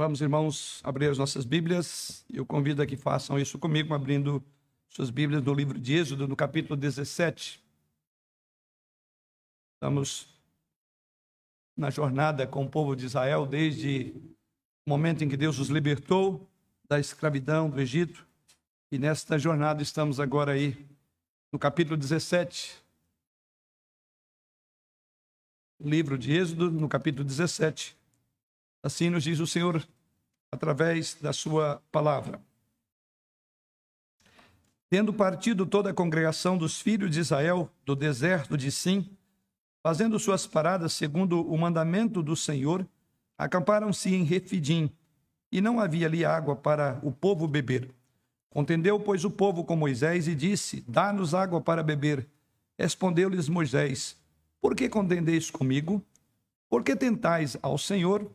Vamos, irmãos, abrir as nossas Bíblias. Eu convido a que façam isso comigo, abrindo suas Bíblias no livro de Êxodo, no capítulo 17. Estamos na jornada com o povo de Israel desde o momento em que Deus os libertou da escravidão do Egito. E nesta jornada estamos agora aí no capítulo 17. Livro de Êxodo, no capítulo 17. Assim nos diz o Senhor através da sua palavra. Tendo partido toda a congregação dos filhos de Israel do deserto de Sim, fazendo suas paradas segundo o mandamento do Senhor, acamparam-se em Refidim, e não havia ali água para o povo beber. Contendeu, pois, o povo com Moisés e disse: Dá-nos água para beber. Respondeu-lhes Moisés: Por que contendeis comigo? Por que tentais ao Senhor?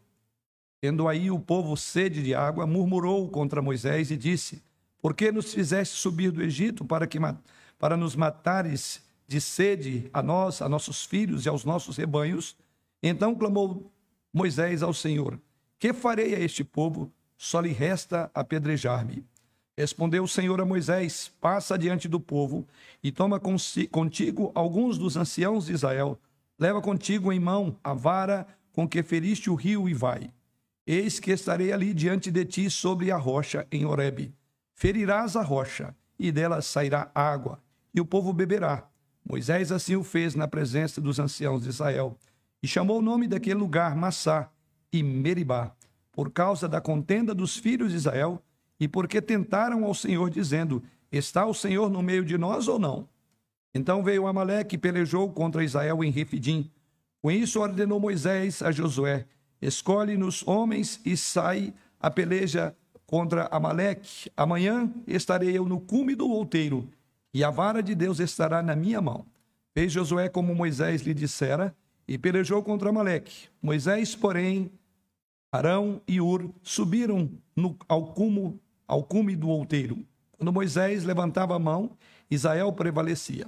Tendo aí o povo sede de água, murmurou contra Moisés e disse: Por que nos fizeste subir do Egito para, que, para nos matares de sede a nós, a nossos filhos e aos nossos rebanhos? Então clamou Moisés ao Senhor: Que farei a este povo? Só lhe resta apedrejar-me. Respondeu o Senhor a Moisés: Passa diante do povo e toma contigo alguns dos anciãos de Israel. Leva contigo em mão a vara com que feriste o rio e vai. Eis que estarei ali diante de ti sobre a rocha em Horebe. Ferirás a rocha, e dela sairá água, e o povo beberá. Moisés assim o fez na presença dos anciãos de Israel, e chamou o nome daquele lugar Massá e Meribá, por causa da contenda dos filhos de Israel, e porque tentaram ao Senhor, dizendo: Está o Senhor no meio de nós ou não? Então veio Amaleque e pelejou contra Israel em Refidim. Com isso ordenou Moisés a Josué: Escolhe-nos homens e sai a peleja contra Amaleque. Amanhã estarei eu no cume do outeiro, e a vara de Deus estará na minha mão. Fez Josué como Moisés lhe dissera, e pelejou contra Amaleque. Moisés, porém, Arão e Ur subiram no, ao, cumo, ao cume do outeiro. Quando Moisés levantava a mão, Israel prevalecia.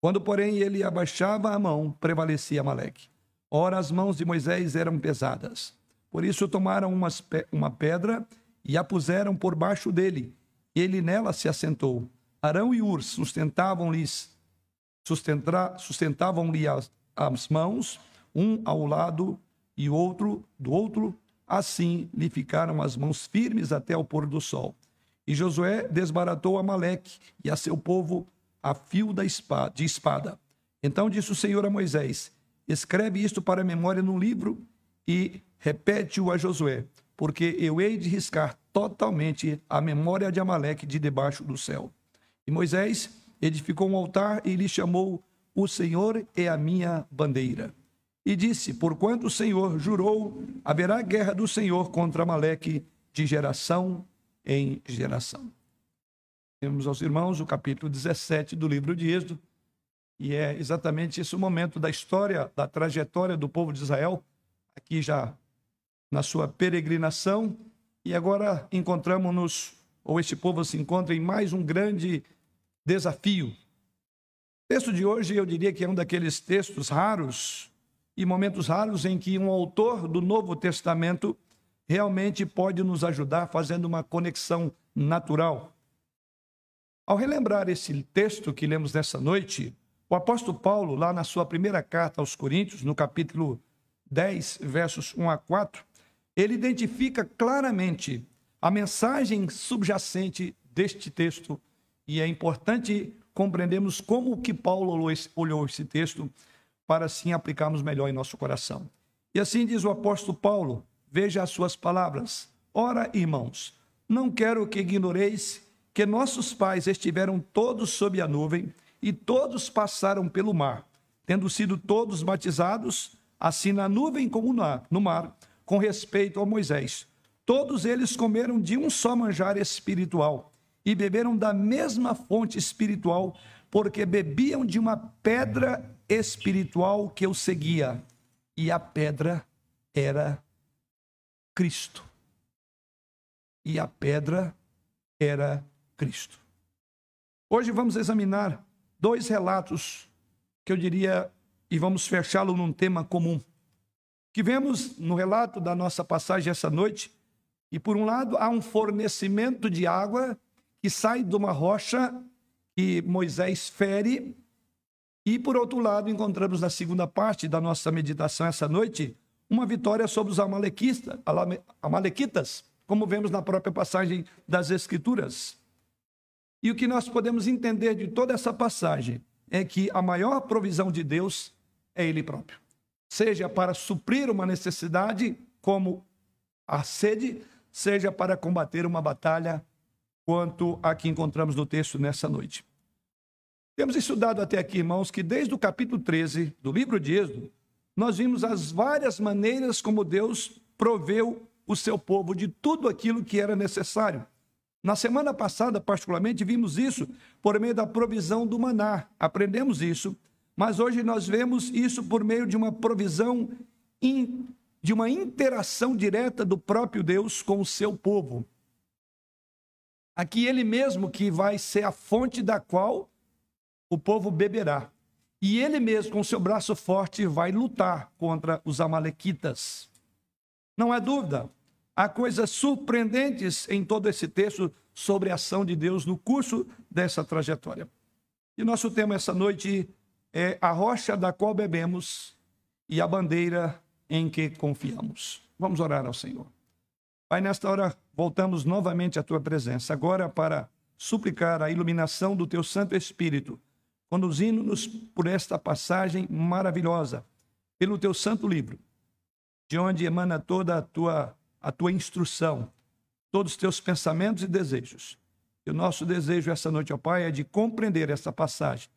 Quando, porém, ele abaixava a mão, prevalecia Amaleque. Ora, as mãos de Moisés eram pesadas. Por isso tomaram umas, uma pedra e a puseram por baixo dele. E ele nela se assentou. Arão e Ur sustentavam-lhe as, as mãos, um ao lado e outro do outro. Assim lhe ficaram as mãos firmes até o pôr do sol. E Josué desbaratou Amaleque e a seu povo a fio da espada, de espada. Então disse o Senhor a Moisés: Escreve isto para a memória no livro e repete-o a Josué, porque eu hei de riscar totalmente a memória de Amaleque de debaixo do céu. E Moisés edificou um altar e lhe chamou: O Senhor é a minha bandeira. E disse: Porquanto o Senhor jurou, haverá guerra do Senhor contra Amaleque de geração em geração. Temos aos irmãos o capítulo 17 do livro de Êxodo e é exatamente esse o momento da história, da trajetória do povo de Israel, aqui já na sua peregrinação. E agora encontramos-nos, ou este povo se encontra em mais um grande desafio. O texto de hoje eu diria que é um daqueles textos raros e momentos raros em que um autor do Novo Testamento realmente pode nos ajudar fazendo uma conexão natural. Ao relembrar esse texto que lemos nessa noite, o apóstolo Paulo, lá na sua primeira carta aos Coríntios, no capítulo 10, versos 1 a 4, ele identifica claramente a mensagem subjacente deste texto e é importante compreendermos como que Paulo olhou esse texto para assim aplicarmos melhor em nosso coração. E assim diz o apóstolo Paulo, veja as suas palavras. Ora, irmãos, não quero que ignoreis que nossos pais estiveram todos sob a nuvem e todos passaram pelo mar, tendo sido todos batizados, assim na nuvem como no mar, com respeito a Moisés. Todos eles comeram de um só manjar espiritual e beberam da mesma fonte espiritual, porque bebiam de uma pedra espiritual que o seguia, e a pedra era Cristo. E a pedra era Cristo. Hoje vamos examinar dois relatos que eu diria, e vamos fechá-lo num tema comum. Que vemos no relato da nossa passagem essa noite, E por um lado, há um fornecimento de água que sai de uma rocha que Moisés fere. E por outro lado, encontramos na segunda parte da nossa meditação essa noite uma vitória sobre os amalequitas, amalequitas, como vemos na própria passagem das Escrituras. E o que nós podemos entender de toda essa passagem é que a maior provisão de Deus é Ele próprio. Seja para suprir uma necessidade, como a sede, seja para combater uma batalha, quanto a que encontramos no texto nessa noite. Temos estudado até aqui, irmãos, que desde o capítulo 13 do livro de Êxodo, nós vimos as várias maneiras como Deus proveu o seu povo de tudo aquilo que era necessário. Na semana passada, particularmente, vimos isso por meio da provisão do maná. Aprendemos isso, mas hoje nós vemos isso por meio de uma provisão, de uma interação direta do próprio Deus com o seu povo. Aqui ele mesmo que vai ser a fonte da qual o povo beberá. E ele mesmo, com seu braço forte, vai lutar contra os amalequitas. Não há dúvida, Há coisas surpreendentes em todo esse texto sobre a ação de Deus no curso dessa trajetória. E nosso tema essa noite é a rocha da qual bebemos e a bandeira em que confiamos. Vamos orar ao Senhor. Pai, nesta hora voltamos novamente à tua presença, agora para suplicar a iluminação do teu Santo Espírito, conduzindo-nos por esta passagem maravilhosa, pelo teu santo livro, de onde emana toda a tua a tua instrução, todos os teus pensamentos e desejos. E o nosso desejo essa noite, ó Pai, é de compreender essa passagem,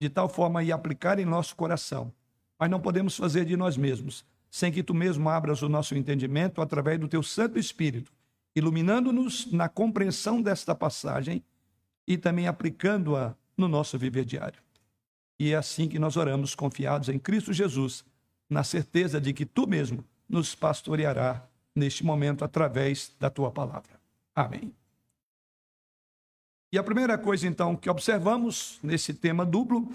de tal forma e aplicar em nosso coração. Mas não podemos fazer de nós mesmos, sem que tu mesmo abras o nosso entendimento através do teu Santo Espírito, iluminando-nos na compreensão desta passagem e também aplicando-a no nosso viver diário. E é assim que nós oramos, confiados em Cristo Jesus, na certeza de que tu mesmo nos pastoreará neste momento através da tua palavra. Amém. E a primeira coisa, então, que observamos nesse tema duplo,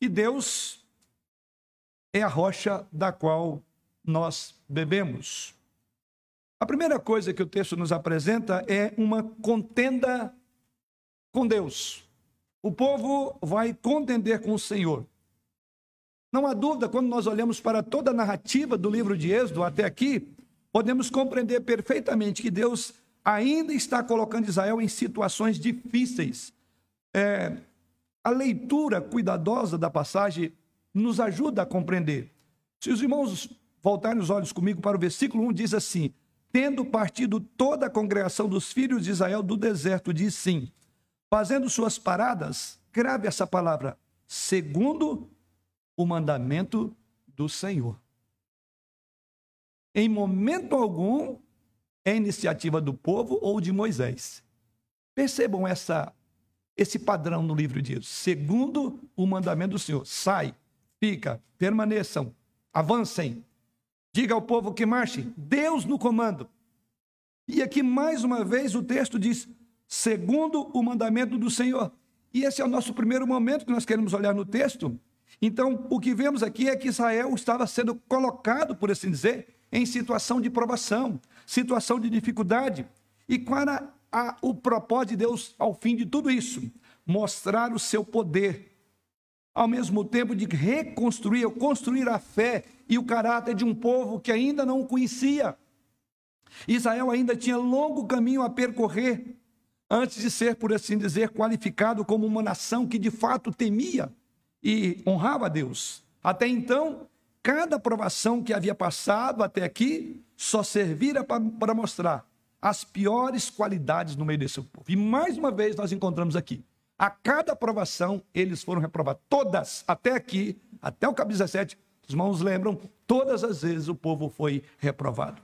que Deus é a rocha da qual nós bebemos. A primeira coisa que o texto nos apresenta é uma contenda com Deus. O povo vai contender com o Senhor. Não há dúvida, quando nós olhamos para toda a narrativa do livro de Êxodo até aqui, podemos compreender perfeitamente que Deus ainda está colocando Israel em situações difíceis. É, a leitura cuidadosa da passagem nos ajuda a compreender. Se os irmãos voltarem os olhos comigo para o versículo 1, diz assim: Tendo partido toda a congregação dos filhos de Israel do deserto, diz sim, fazendo suas paradas, grave essa palavra, segundo o mandamento do Senhor. Em momento algum é iniciativa do povo ou de Moisés. Percebam essa, esse padrão no livro de Deus. Segundo o mandamento do Senhor, sai, fica, permaneçam, avancem. Diga ao povo que marche, Deus no comando. E aqui mais uma vez o texto diz: segundo o mandamento do Senhor. E esse é o nosso primeiro momento que nós queremos olhar no texto. Então, o que vemos aqui é que Israel estava sendo colocado, por assim dizer, em situação de provação, situação de dificuldade. E qual era a, o propósito de Deus ao fim de tudo isso? Mostrar o seu poder, ao mesmo tempo de reconstruir ou construir a fé e o caráter de um povo que ainda não o conhecia. Israel ainda tinha longo caminho a percorrer antes de ser, por assim dizer, qualificado como uma nação que de fato temia e honrava a Deus. Até então, Cada aprovação que havia passado até aqui só servira para mostrar as piores qualidades no meio desse povo. E mais uma vez nós encontramos aqui. A cada aprovação, eles foram reprovados. Todas, até aqui, até o capítulo 17, os irmãos lembram, todas as vezes o povo foi reprovado.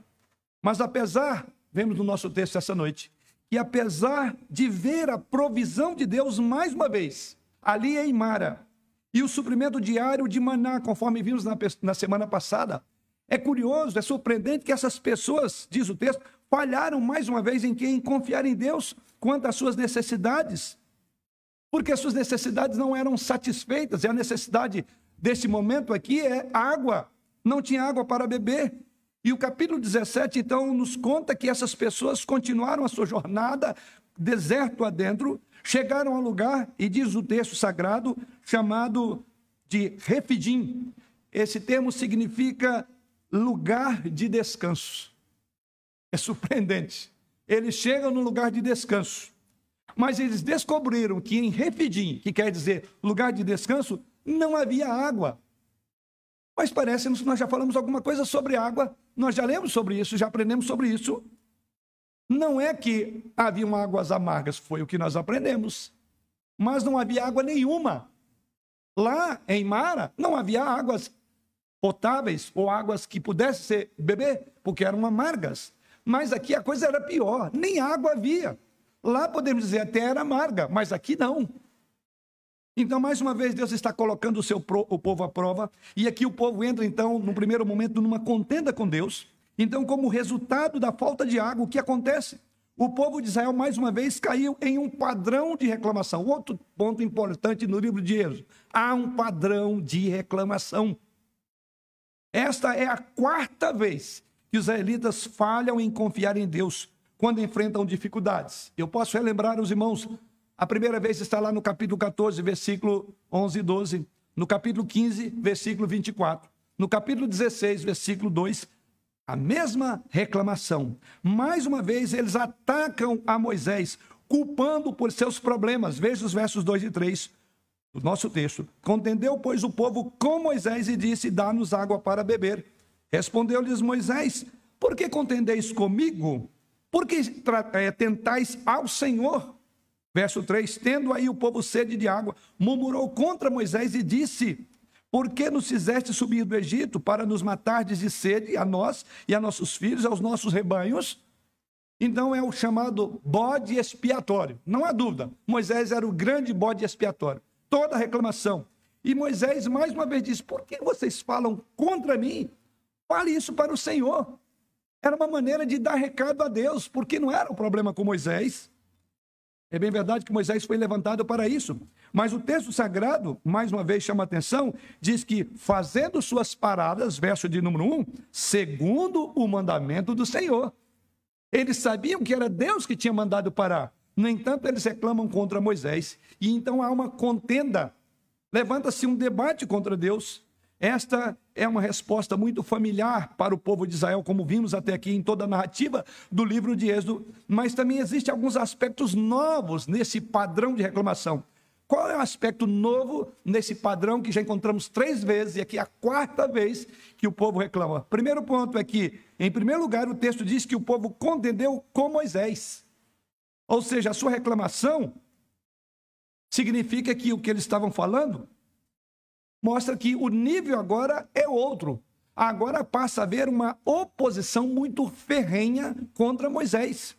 Mas apesar, vemos no nosso texto essa noite, que apesar de ver a provisão de Deus mais uma vez, ali em Mara, e o suprimento diário de maná, conforme vimos na, na semana passada. É curioso, é surpreendente que essas pessoas, diz o texto, falharam mais uma vez em quem confiar em Deus quanto às suas necessidades. Porque as suas necessidades não eram satisfeitas, e a necessidade desse momento aqui é água. Não tinha água para beber. E o capítulo 17, então, nos conta que essas pessoas continuaram a sua jornada deserto adentro, chegaram a um lugar, e diz o texto sagrado, chamado de Refidim. Esse termo significa lugar de descanso. É surpreendente. Eles chegam no lugar de descanso. Mas eles descobriram que em Refidim, que quer dizer lugar de descanso, não havia água. Mas parece que nós já falamos alguma coisa sobre água, nós já lemos sobre isso, já aprendemos sobre isso. Não é que haviam águas amargas, foi o que nós aprendemos. Mas não havia água nenhuma. Lá em Mara, não havia águas potáveis ou águas que pudessem ser beber, porque eram amargas. Mas aqui a coisa era pior, nem água havia. Lá podemos dizer até era amarga, mas aqui não. Então, mais uma vez, Deus está colocando o seu o povo à prova, e aqui o povo entra, então, no primeiro momento, numa contenda com Deus. Então, como resultado da falta de água, o que acontece? O povo de Israel, mais uma vez, caiu em um padrão de reclamação. Outro ponto importante no livro de Êxodo: há um padrão de reclamação. Esta é a quarta vez que os israelitas falham em confiar em Deus quando enfrentam dificuldades. Eu posso relembrar os irmãos, a primeira vez está lá no capítulo 14, versículo 11 e 12, no capítulo 15, versículo 24, no capítulo 16, versículo 2, a mesma reclamação. Mais uma vez, eles atacam a Moisés, culpando por seus problemas. Veja os versos 2 e 3 do nosso texto. Contendeu, pois, o povo com Moisés e disse: Dá-nos água para beber. Respondeu-lhes Moisés: Por que contendeis comigo? Por que é, tentais ao Senhor? Verso 3: Tendo aí o povo sede de água, murmurou contra Moisés e disse: Por que nos fizeste subir do Egito para nos matardes de sede a nós e a nossos filhos, aos nossos rebanhos? Então é o chamado bode expiatório. Não há dúvida, Moisés era o grande bode expiatório. Toda reclamação. E Moisés mais uma vez diz: Por que vocês falam contra mim? Fale isso para o Senhor. Era uma maneira de dar recado a Deus, porque não era um problema com Moisés. É bem verdade que Moisés foi levantado para isso. Mas o texto sagrado, mais uma vez chama atenção, diz que fazendo suas paradas, verso de número 1, segundo o mandamento do Senhor. Eles sabiam que era Deus que tinha mandado parar. No entanto, eles reclamam contra Moisés. E então há uma contenda. Levanta-se um debate contra Deus. Esta é uma resposta muito familiar para o povo de Israel, como vimos até aqui em toda a narrativa do livro de Êxodo, mas também existem alguns aspectos novos nesse padrão de reclamação. Qual é o aspecto novo nesse padrão que já encontramos três vezes e aqui é a quarta vez que o povo reclama? Primeiro ponto é que, em primeiro lugar, o texto diz que o povo contendeu com Moisés. Ou seja, a sua reclamação significa que o que eles estavam falando mostra que o nível agora é outro. Agora passa a haver uma oposição muito ferrenha contra Moisés.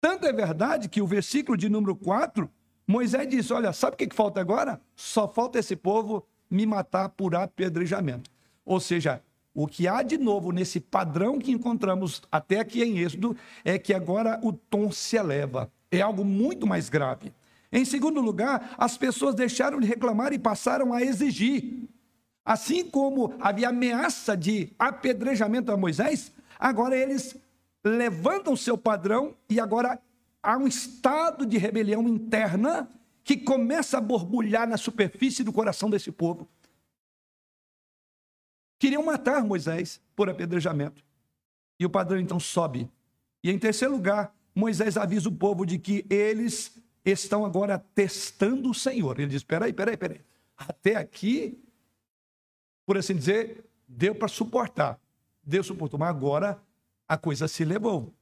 Tanto é verdade que o versículo de número 4, Moisés diz: Olha, sabe o que falta agora? Só falta esse povo me matar por apedrejamento. Ou seja, o que há de novo nesse padrão que encontramos até aqui em Êxodo é que agora o tom se eleva. É algo muito mais grave. Em segundo lugar, as pessoas deixaram de reclamar e passaram a exigir. Assim como havia ameaça de apedrejamento a Moisés, agora eles levantam seu padrão e agora há um estado de rebelião interna que começa a borbulhar na superfície do coração desse povo. Queriam matar Moisés por apedrejamento. E o padrão então sobe. E em terceiro lugar, Moisés avisa o povo de que eles estão agora testando o Senhor. Ele diz: peraí, peraí, peraí. Até aqui, por assim dizer, deu para suportar. Deus suportou, mas agora a coisa se levou.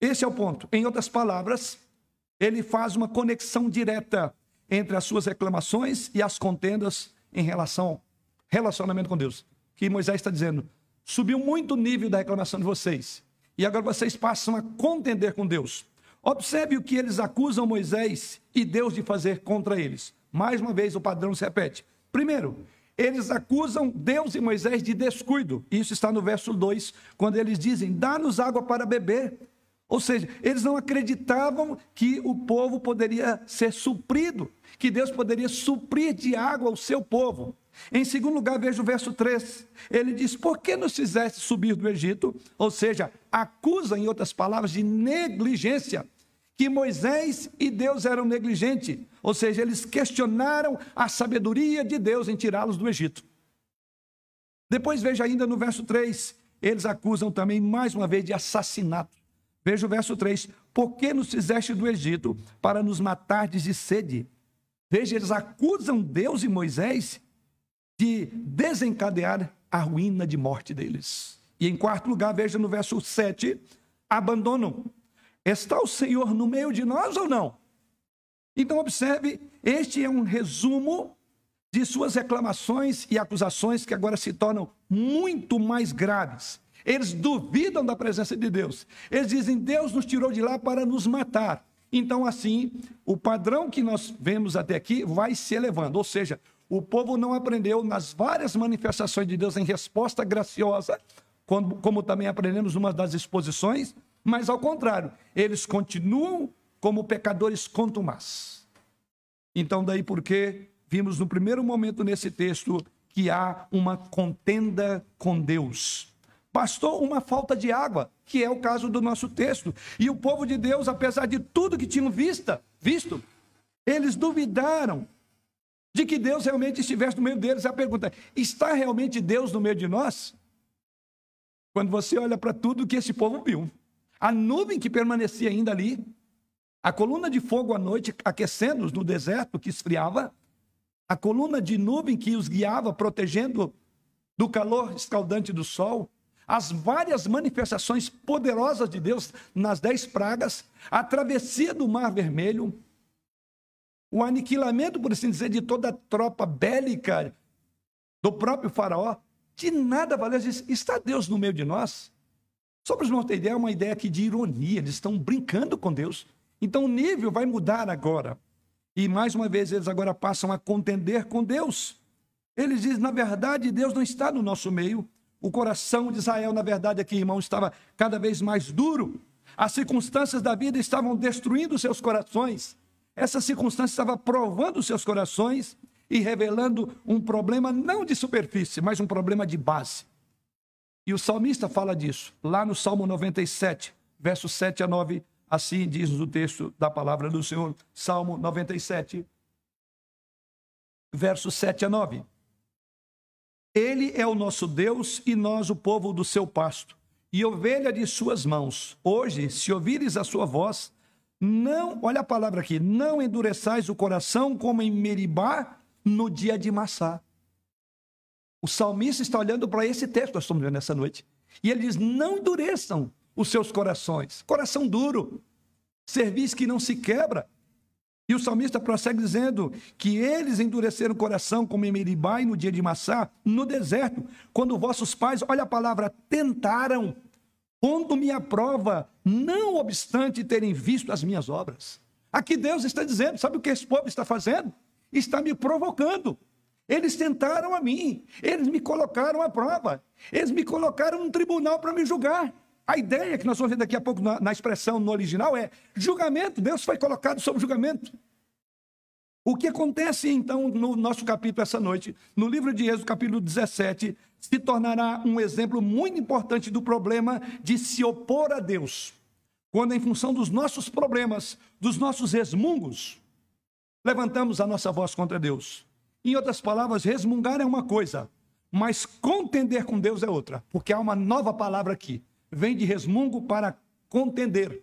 Esse é o ponto. Em outras palavras, ele faz uma conexão direta entre as suas reclamações e as contendas em relação ao relacionamento com Deus. Que Moisés está dizendo: subiu muito o nível da reclamação de vocês. E agora vocês passam a contender com Deus. Observe o que eles acusam Moisés e Deus de fazer contra eles. Mais uma vez, o padrão se repete. Primeiro, eles acusam Deus e Moisés de descuido. Isso está no verso 2, quando eles dizem: Dá-nos água para beber. Ou seja, eles não acreditavam que o povo poderia ser suprido, que Deus poderia suprir de água o seu povo. Em segundo lugar, veja o verso 3. Ele diz: Por que nos fizeste subir do Egito? Ou seja, acusa, em outras palavras, de negligência, que Moisés e Deus eram negligentes. Ou seja, eles questionaram a sabedoria de Deus em tirá-los do Egito. Depois veja ainda no verso 3, eles acusam também mais uma vez de assassinato. Veja o verso 3: Por que nos fizeste do Egito para nos matar de sede? Veja, eles acusam Deus e Moisés de desencadear a ruína de morte deles. E em quarto lugar, veja no verso 7, abandonam. Está o Senhor no meio de nós ou não? Então, observe, este é um resumo de suas reclamações e acusações que agora se tornam muito mais graves. Eles duvidam da presença de Deus. Eles dizem: Deus nos tirou de lá para nos matar. Então, assim, o padrão que nós vemos até aqui vai se elevando. Ou seja, o povo não aprendeu nas várias manifestações de Deus em resposta graciosa, como, como também aprendemos numa das exposições, mas ao contrário, eles continuam como pecadores contumaz. Então, daí porque vimos no primeiro momento nesse texto que há uma contenda com Deus. Bastou uma falta de água, que é o caso do nosso texto. E o povo de Deus, apesar de tudo que tinham vista, visto, eles duvidaram de que Deus realmente estivesse no meio deles. A pergunta: está realmente Deus no meio de nós? Quando você olha para tudo que esse povo viu, a nuvem que permanecia ainda ali, a coluna de fogo à noite aquecendo-os no deserto que esfriava, a coluna de nuvem que os guiava, protegendo do calor escaldante do sol, as várias manifestações poderosas de Deus nas dez pragas, a travessia do Mar Vermelho, o aniquilamento, por assim dizer, de toda a tropa bélica do próprio Faraó, de nada valeu. Está Deus no meio de nós? Para os ideia, é uma ideia aqui de ironia, eles estão brincando com Deus. Então o nível vai mudar agora. E mais uma vez eles agora passam a contender com Deus. Eles dizem, na verdade, Deus não está no nosso meio. O coração de Israel, na verdade, aqui, irmão, estava cada vez mais duro. As circunstâncias da vida estavam destruindo seus corações. Essa circunstância estava provando seus corações e revelando um problema não de superfície, mas um problema de base. E o salmista fala disso, lá no Salmo 97, versos 7 a 9, assim diz o texto da palavra do Senhor, Salmo 97, versos 7 a 9. Ele é o nosso Deus e nós o povo do seu pasto, e ovelha de suas mãos. Hoje, se ouvires a sua voz, não, olha a palavra aqui, não endureçais o coração como em Meribá no dia de Massá. O salmista está olhando para esse texto que nós estamos vendo nessa noite. E ele diz: Não endureçam os seus corações. Coração duro, serviço que não se quebra. E o salmista prossegue dizendo que eles endureceram o coração como em Meribá e no dia de Massá, no deserto, quando vossos pais, olha a palavra, tentaram pondo-me à prova, não obstante terem visto as minhas obras. Aqui Deus está dizendo: sabe o que esse povo está fazendo? Está me provocando. Eles tentaram a mim, eles me colocaram à prova, eles me colocaram no tribunal para me julgar. A ideia que nós vamos ver daqui a pouco na, na expressão no original é julgamento. Deus foi colocado sob julgamento. O que acontece então no nosso capítulo essa noite, no livro de Êxodo, capítulo 17, se tornará um exemplo muito importante do problema de se opor a Deus. Quando, em função dos nossos problemas, dos nossos resmungos, levantamos a nossa voz contra Deus. Em outras palavras, resmungar é uma coisa, mas contender com Deus é outra, porque há uma nova palavra aqui. Vem de resmungo para contender.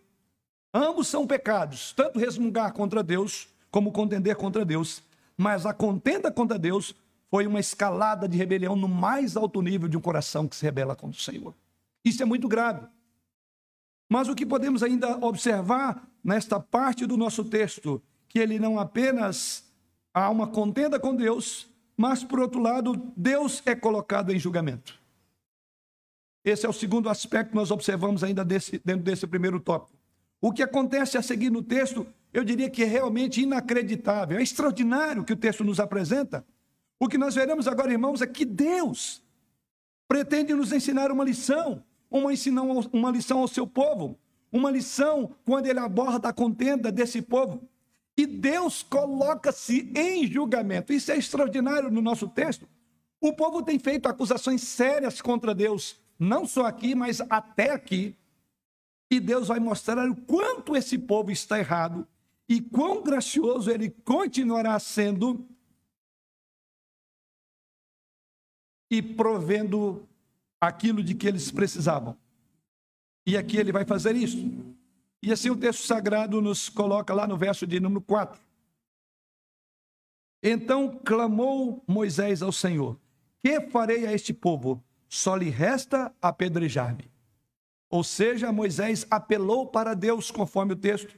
Ambos são pecados, tanto resmungar contra Deus como contender contra Deus. Mas a contenda contra Deus foi uma escalada de rebelião no mais alto nível de um coração que se rebela contra o Senhor. Isso é muito grave. Mas o que podemos ainda observar nesta parte do nosso texto, que ele não apenas há uma contenda com Deus, mas por outro lado, Deus é colocado em julgamento. Esse é o segundo aspecto que nós observamos ainda desse, dentro desse primeiro tópico. O que acontece a seguir no texto eu diria que é realmente inacreditável, é extraordinário o que o texto nos apresenta. O que nós veremos agora, irmãos, é que Deus pretende nos ensinar uma lição, uma, uma lição ao seu povo, uma lição quando ele aborda a contenda desse povo. E Deus coloca-se em julgamento. Isso é extraordinário no nosso texto. O povo tem feito acusações sérias contra Deus, não só aqui, mas até aqui. E Deus vai mostrar o quanto esse povo está errado e quão gracioso ele continuará sendo e provendo aquilo de que eles precisavam. E aqui ele vai fazer isso. E assim o texto sagrado nos coloca lá no verso de número 4. Então clamou Moisés ao Senhor: Que farei a este povo? Só lhe resta apedrejar-me. Ou seja, Moisés apelou para Deus, conforme o texto,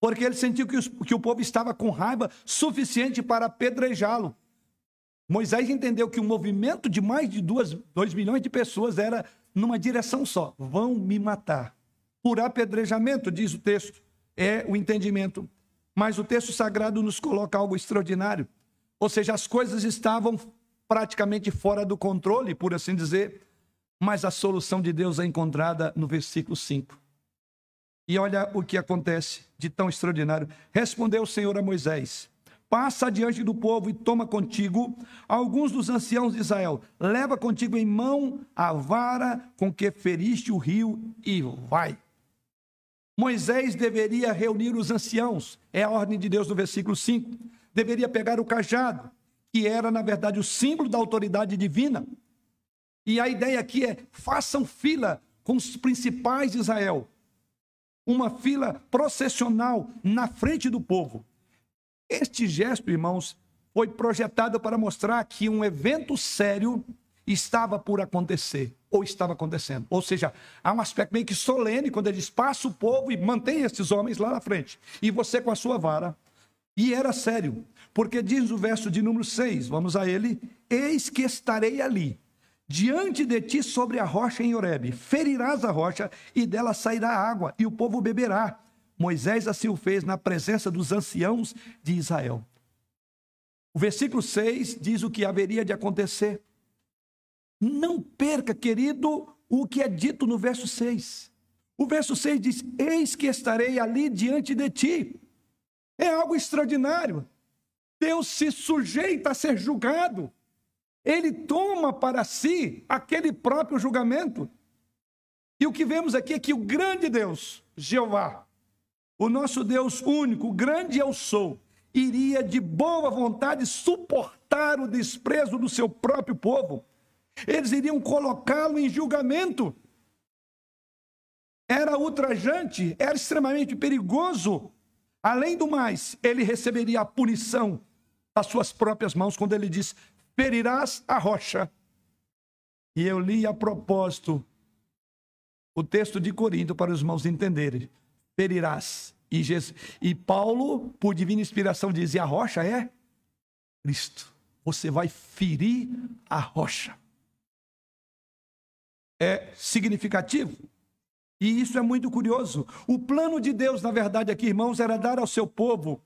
porque ele sentiu que, os, que o povo estava com raiva suficiente para apedrejá-lo. Moisés entendeu que o movimento de mais de duas, dois milhões de pessoas era numa direção só: vão me matar. Por apedrejamento, diz o texto, é o entendimento. Mas o texto sagrado nos coloca algo extraordinário. Ou seja, as coisas estavam praticamente fora do controle, por assim dizer, mas a solução de Deus é encontrada no versículo 5. E olha o que acontece de tão extraordinário. Respondeu o Senhor a Moisés: Passa diante do povo e toma contigo alguns dos anciãos de Israel. Leva contigo em mão a vara com que feriste o rio e vai. Moisés deveria reunir os anciãos, é a ordem de Deus no versículo 5. Deveria pegar o cajado, que era, na verdade, o símbolo da autoridade divina. E a ideia aqui é: façam fila com os principais de Israel. Uma fila processional na frente do povo. Este gesto, irmãos, foi projetado para mostrar que um evento sério estava por acontecer, ou estava acontecendo. Ou seja, há um aspecto meio que solene quando ele passa o povo e mantém esses homens lá na frente, e você com a sua vara. E era sério, porque diz o verso de número 6, vamos a ele: Eis que estarei ali, diante de ti sobre a rocha em Horebe, ferirás a rocha e dela sairá água, e o povo beberá. Moisés assim o fez na presença dos anciãos de Israel. O versículo 6 diz o que haveria de acontecer. Não perca, querido, o que é dito no verso 6. O verso 6 diz: Eis que estarei ali diante de ti. É algo extraordinário. Deus se sujeita a ser julgado. Ele toma para si aquele próprio julgamento. E o que vemos aqui é que o grande Deus, Jeová, o nosso Deus único, grande eu sou, iria de boa vontade suportar o desprezo do seu próprio povo. Eles iriam colocá-lo em julgamento. Era ultrajante, era extremamente perigoso. Além do mais, ele receberia a punição das suas próprias mãos quando ele diz: ferirás a rocha. E eu li a propósito o texto de Corinto para os irmãos entenderem ferirás. E, Jesus, e Paulo, por divina inspiração, dizia: a rocha é Cristo. Você vai ferir a rocha. É significativo. E isso é muito curioso. O plano de Deus, na verdade, aqui, irmãos, era dar ao seu povo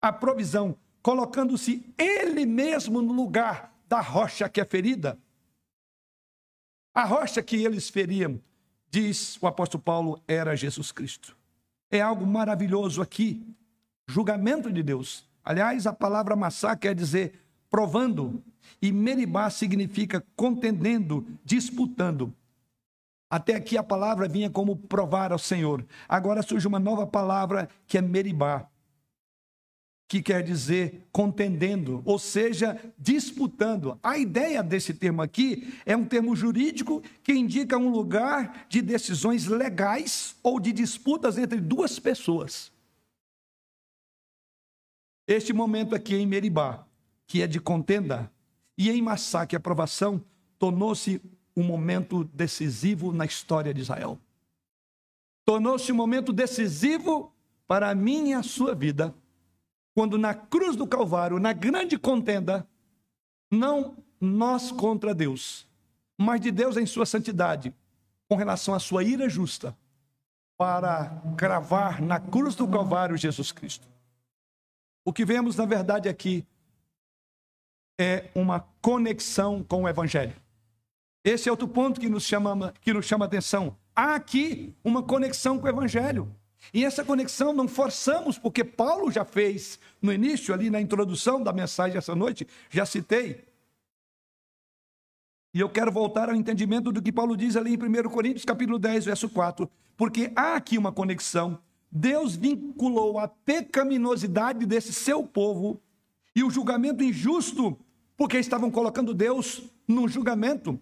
a provisão, colocando-se ele mesmo no lugar da rocha que é ferida. A rocha que eles feriam, diz o apóstolo Paulo, era Jesus Cristo. É algo maravilhoso aqui. Julgamento de Deus. Aliás, a palavra massá quer dizer provando, e meribá significa contendendo, disputando. Até aqui a palavra vinha como provar ao Senhor. Agora surge uma nova palavra que é meribá, que quer dizer contendendo, ou seja, disputando. A ideia desse termo aqui é um termo jurídico que indica um lugar de decisões legais ou de disputas entre duas pessoas. Este momento aqui em Meribá, que é de contenda, e em Massá, que é aprovação, tornou-se um momento decisivo na história de Israel. Tornou-se um momento decisivo para a minha e a sua vida quando na cruz do Calvário, na grande contenda, não nós contra Deus, mas de Deus em sua santidade, com relação à sua ira justa, para cravar na cruz do Calvário Jesus Cristo. O que vemos, na verdade, aqui é uma conexão com o Evangelho. Esse é outro ponto que nos chama, que nos chama atenção. há aqui uma conexão com o Evangelho. E essa conexão não forçamos, porque Paulo já fez no início, ali na introdução da mensagem essa noite, já citei. E eu quero voltar ao entendimento do que Paulo diz ali em 1 Coríntios, capítulo 10, verso 4. Porque há aqui uma conexão. Deus vinculou a pecaminosidade desse seu povo e o julgamento injusto, porque estavam colocando Deus num julgamento.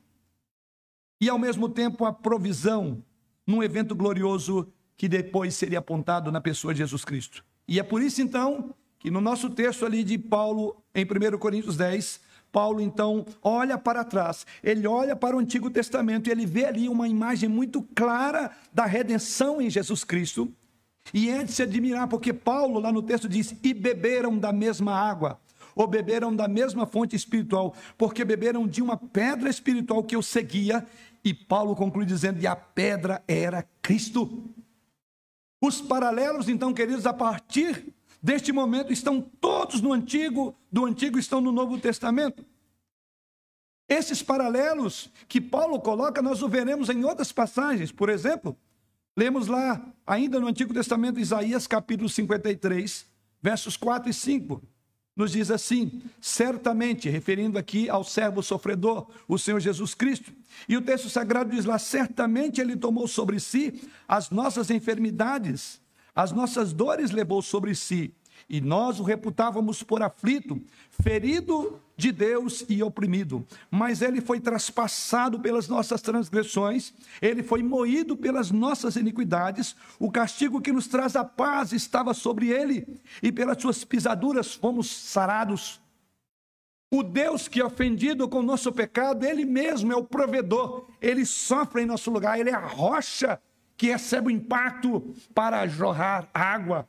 E ao mesmo tempo a provisão num evento glorioso que depois seria apontado na pessoa de Jesus Cristo. E é por isso, então, que no nosso texto ali de Paulo, em 1 Coríntios 10, Paulo então olha para trás, ele olha para o Antigo Testamento e ele vê ali uma imagem muito clara da redenção em Jesus Cristo. E é de se admirar, porque Paulo lá no texto diz: e beberam da mesma água, ou beberam da mesma fonte espiritual, porque beberam de uma pedra espiritual que eu seguia. E Paulo conclui dizendo: e a pedra era Cristo. Os paralelos, então, queridos, a partir deste momento estão todos no Antigo, do Antigo estão no Novo Testamento. Esses paralelos que Paulo coloca, nós o veremos em outras passagens. Por exemplo, lemos lá, ainda no Antigo Testamento, Isaías capítulo 53, versos 4 e 5 nos diz assim: certamente, referindo aqui ao servo sofredor, o Senhor Jesus Cristo. E o texto sagrado diz lá: certamente ele tomou sobre si as nossas enfermidades, as nossas dores levou sobre si e nós o reputávamos por aflito, ferido de Deus e oprimido. Mas ele foi traspassado pelas nossas transgressões, ele foi moído pelas nossas iniquidades, o castigo que nos traz a paz estava sobre ele, e pelas suas pisaduras fomos sarados. O Deus que é ofendido com o nosso pecado, ele mesmo é o provedor, ele sofre em nosso lugar, ele é a rocha que recebe o impacto para jorrar água.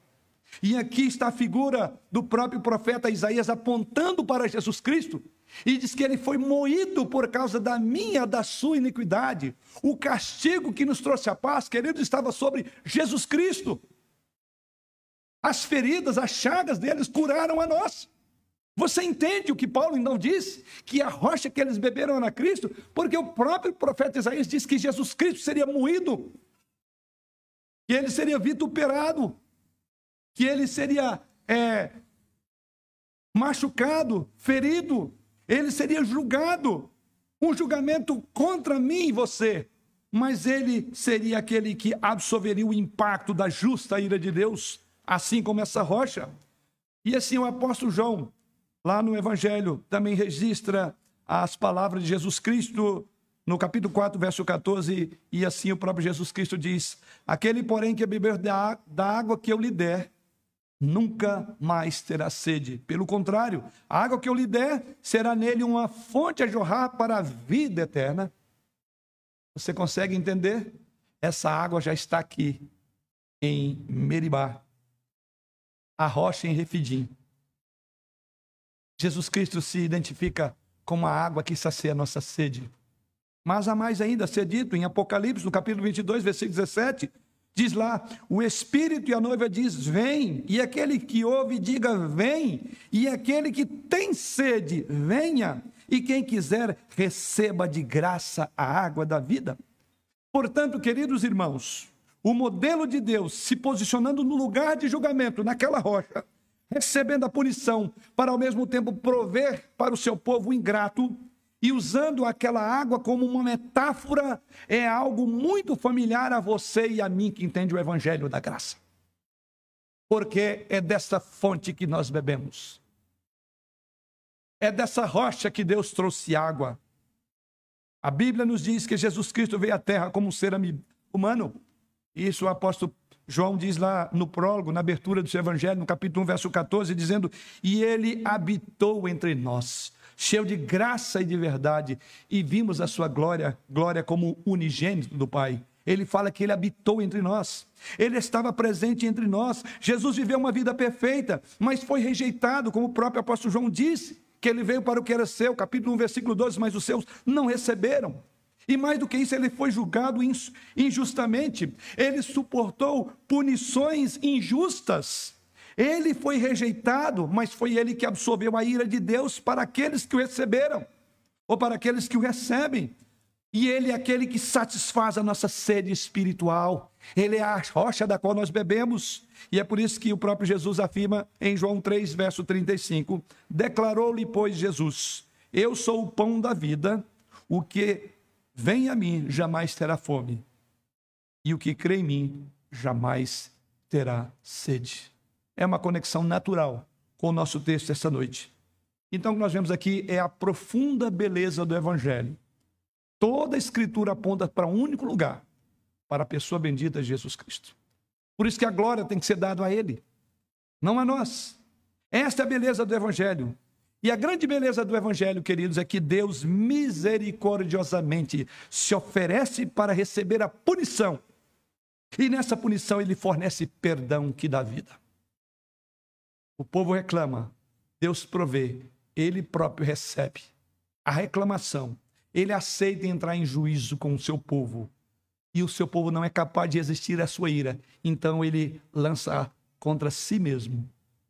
E aqui está a figura do próprio profeta Isaías apontando para Jesus Cristo. E diz que ele foi moído por causa da minha, da sua iniquidade. O castigo que nos trouxe a paz, querido, estava sobre Jesus Cristo. As feridas, as chagas deles curaram a nós. Você entende o que Paulo então diz? Que a rocha que eles beberam era Cristo, porque o próprio profeta Isaías diz que Jesus Cristo seria moído, que ele seria vituperado, que ele seria é, machucado, ferido, ele seria julgado, um julgamento contra mim e você, mas ele seria aquele que absorveria o impacto da justa ira de Deus, assim como essa rocha. E assim o apóstolo João, lá no Evangelho, também registra as palavras de Jesus Cristo no capítulo 4, verso 14, e assim o próprio Jesus Cristo diz: Aquele, porém, que beber da água que eu lhe der, nunca mais terá sede. Pelo contrário, a água que eu lhe der será nele uma fonte a jorrar para a vida eterna. Você consegue entender? Essa água já está aqui em Meribá, a rocha em Refidim. Jesus Cristo se identifica como a água que sacia a nossa sede. Mas há mais ainda a ser dito em Apocalipse, no capítulo 22, versículo 17, Diz lá, o Espírito e a noiva diz: Vem, e aquele que ouve, diga: Vem, e aquele que tem sede, venha, e quem quiser, receba de graça a água da vida. Portanto, queridos irmãos, o modelo de Deus se posicionando no lugar de julgamento, naquela rocha, recebendo a punição, para ao mesmo tempo prover para o seu povo ingrato, e usando aquela água como uma metáfora é algo muito familiar a você e a mim que entende o evangelho da graça. Porque é dessa fonte que nós bebemos. É dessa rocha que Deus trouxe água. A Bíblia nos diz que Jesus Cristo veio à terra como um ser humano. Isso o apóstolo João diz lá no prólogo, na abertura do seu evangelho, no capítulo 1, verso 14, dizendo: E ele habitou entre nós cheio de graça e de verdade, e vimos a sua glória, glória como unigênito do Pai. Ele fala que ele habitou entre nós, ele estava presente entre nós. Jesus viveu uma vida perfeita, mas foi rejeitado, como o próprio apóstolo João disse, que ele veio para o que era seu, capítulo 1, versículo 12, mas os seus não receberam. E mais do que isso, ele foi julgado injustamente, ele suportou punições injustas. Ele foi rejeitado, mas foi ele que absorveu a ira de Deus para aqueles que o receberam, ou para aqueles que o recebem. E Ele é aquele que satisfaz a nossa sede espiritual. Ele é a rocha da qual nós bebemos. E é por isso que o próprio Jesus afirma em João 3, verso 35: Declarou-lhe, pois, Jesus: Eu sou o pão da vida, o que vem a mim jamais terá fome, e o que crê em mim jamais terá sede. É uma conexão natural com o nosso texto esta noite. Então, o que nós vemos aqui é a profunda beleza do Evangelho. Toda a Escritura aponta para um único lugar, para a pessoa bendita Jesus Cristo. Por isso que a glória tem que ser dada a Ele, não a nós. Esta é a beleza do Evangelho. E a grande beleza do Evangelho, queridos, é que Deus misericordiosamente se oferece para receber a punição. E nessa punição ele fornece perdão que dá vida. O povo reclama, Deus provê, ele próprio recebe a reclamação. Ele aceita entrar em juízo com o seu povo e o seu povo não é capaz de resistir à sua ira. Então ele lança contra si mesmo,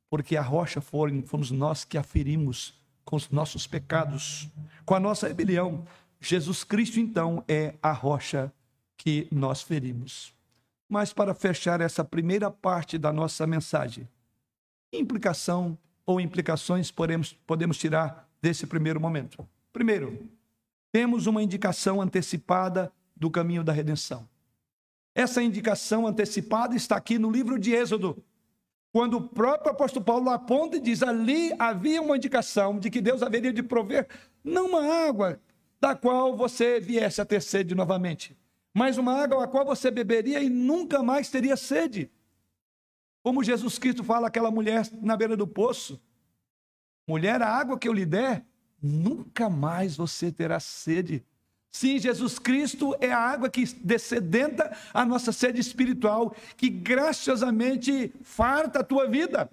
porque a rocha fomos nós que a ferimos com os nossos pecados, com a nossa rebelião. Jesus Cristo, então, é a rocha que nós ferimos. Mas para fechar essa primeira parte da nossa mensagem, implicação ou implicações podemos, podemos tirar desse primeiro momento? Primeiro, temos uma indicação antecipada do caminho da redenção. Essa indicação antecipada está aqui no livro de Êxodo, quando o próprio apóstolo Paulo aponta e diz: ali havia uma indicação de que Deus haveria de prover não uma água da qual você viesse a ter sede novamente, mas uma água a qual você beberia e nunca mais teria sede. Como Jesus Cristo fala àquela mulher na beira do poço: mulher, a água que eu lhe der, nunca mais você terá sede. Sim, Jesus Cristo é a água que descedenta a nossa sede espiritual, que graciosamente farta a tua vida.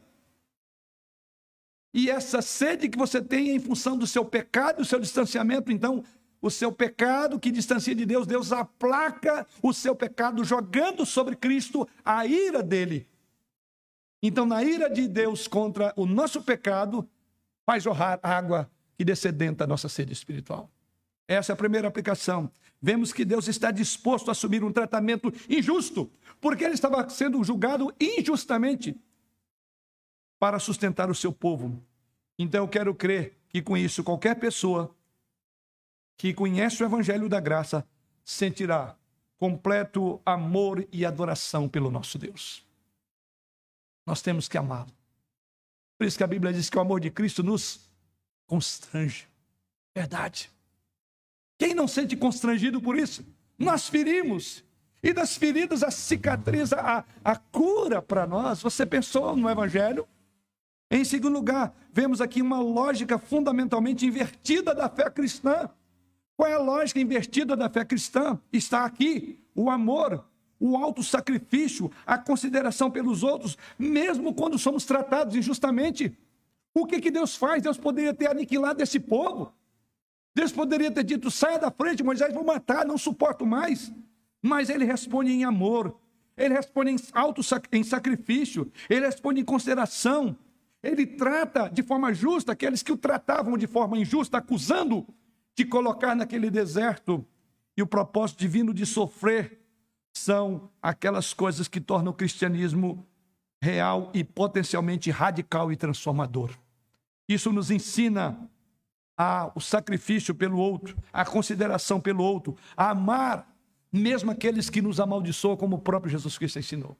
E essa sede que você tem em função do seu pecado, do seu distanciamento, então, o seu pecado que distancia de Deus, Deus aplaca o seu pecado, jogando sobre Cristo a ira dele. Então, na ira de Deus contra o nosso pecado, faz jorrar água que descedenta a nossa sede espiritual. Essa é a primeira aplicação. Vemos que Deus está disposto a assumir um tratamento injusto, porque ele estava sendo julgado injustamente para sustentar o seu povo. Então eu quero crer que com isso qualquer pessoa que conhece o evangelho da graça sentirá completo amor e adoração pelo nosso Deus. Nós temos que amá-lo. Por isso que a Bíblia diz que o amor de Cristo nos constrange. Verdade. Quem não sente constrangido por isso? Nós ferimos. E das feridas, a cicatriz, a, a cura para nós. Você pensou no Evangelho? Em segundo lugar, vemos aqui uma lógica fundamentalmente invertida da fé cristã. Qual é a lógica invertida da fé cristã? Está aqui o amor, o alto sacrifício, a consideração pelos outros, mesmo quando somos tratados injustamente. O que, que Deus faz? Deus poderia ter aniquilado esse povo. Deus poderia ter dito: saia da frente, Moisés, vou matar, não suporto mais. Mas ele responde em amor, ele responde em, auto, em sacrifício, ele responde em consideração. Ele trata de forma justa aqueles que o tratavam de forma injusta, acusando de colocar naquele deserto. E o propósito divino de sofrer são aquelas coisas que tornam o cristianismo real e potencialmente radical e transformador. Isso nos ensina a, o sacrifício pelo outro, a consideração pelo outro, a amar mesmo aqueles que nos amaldiçoam, como o próprio Jesus Cristo ensinou.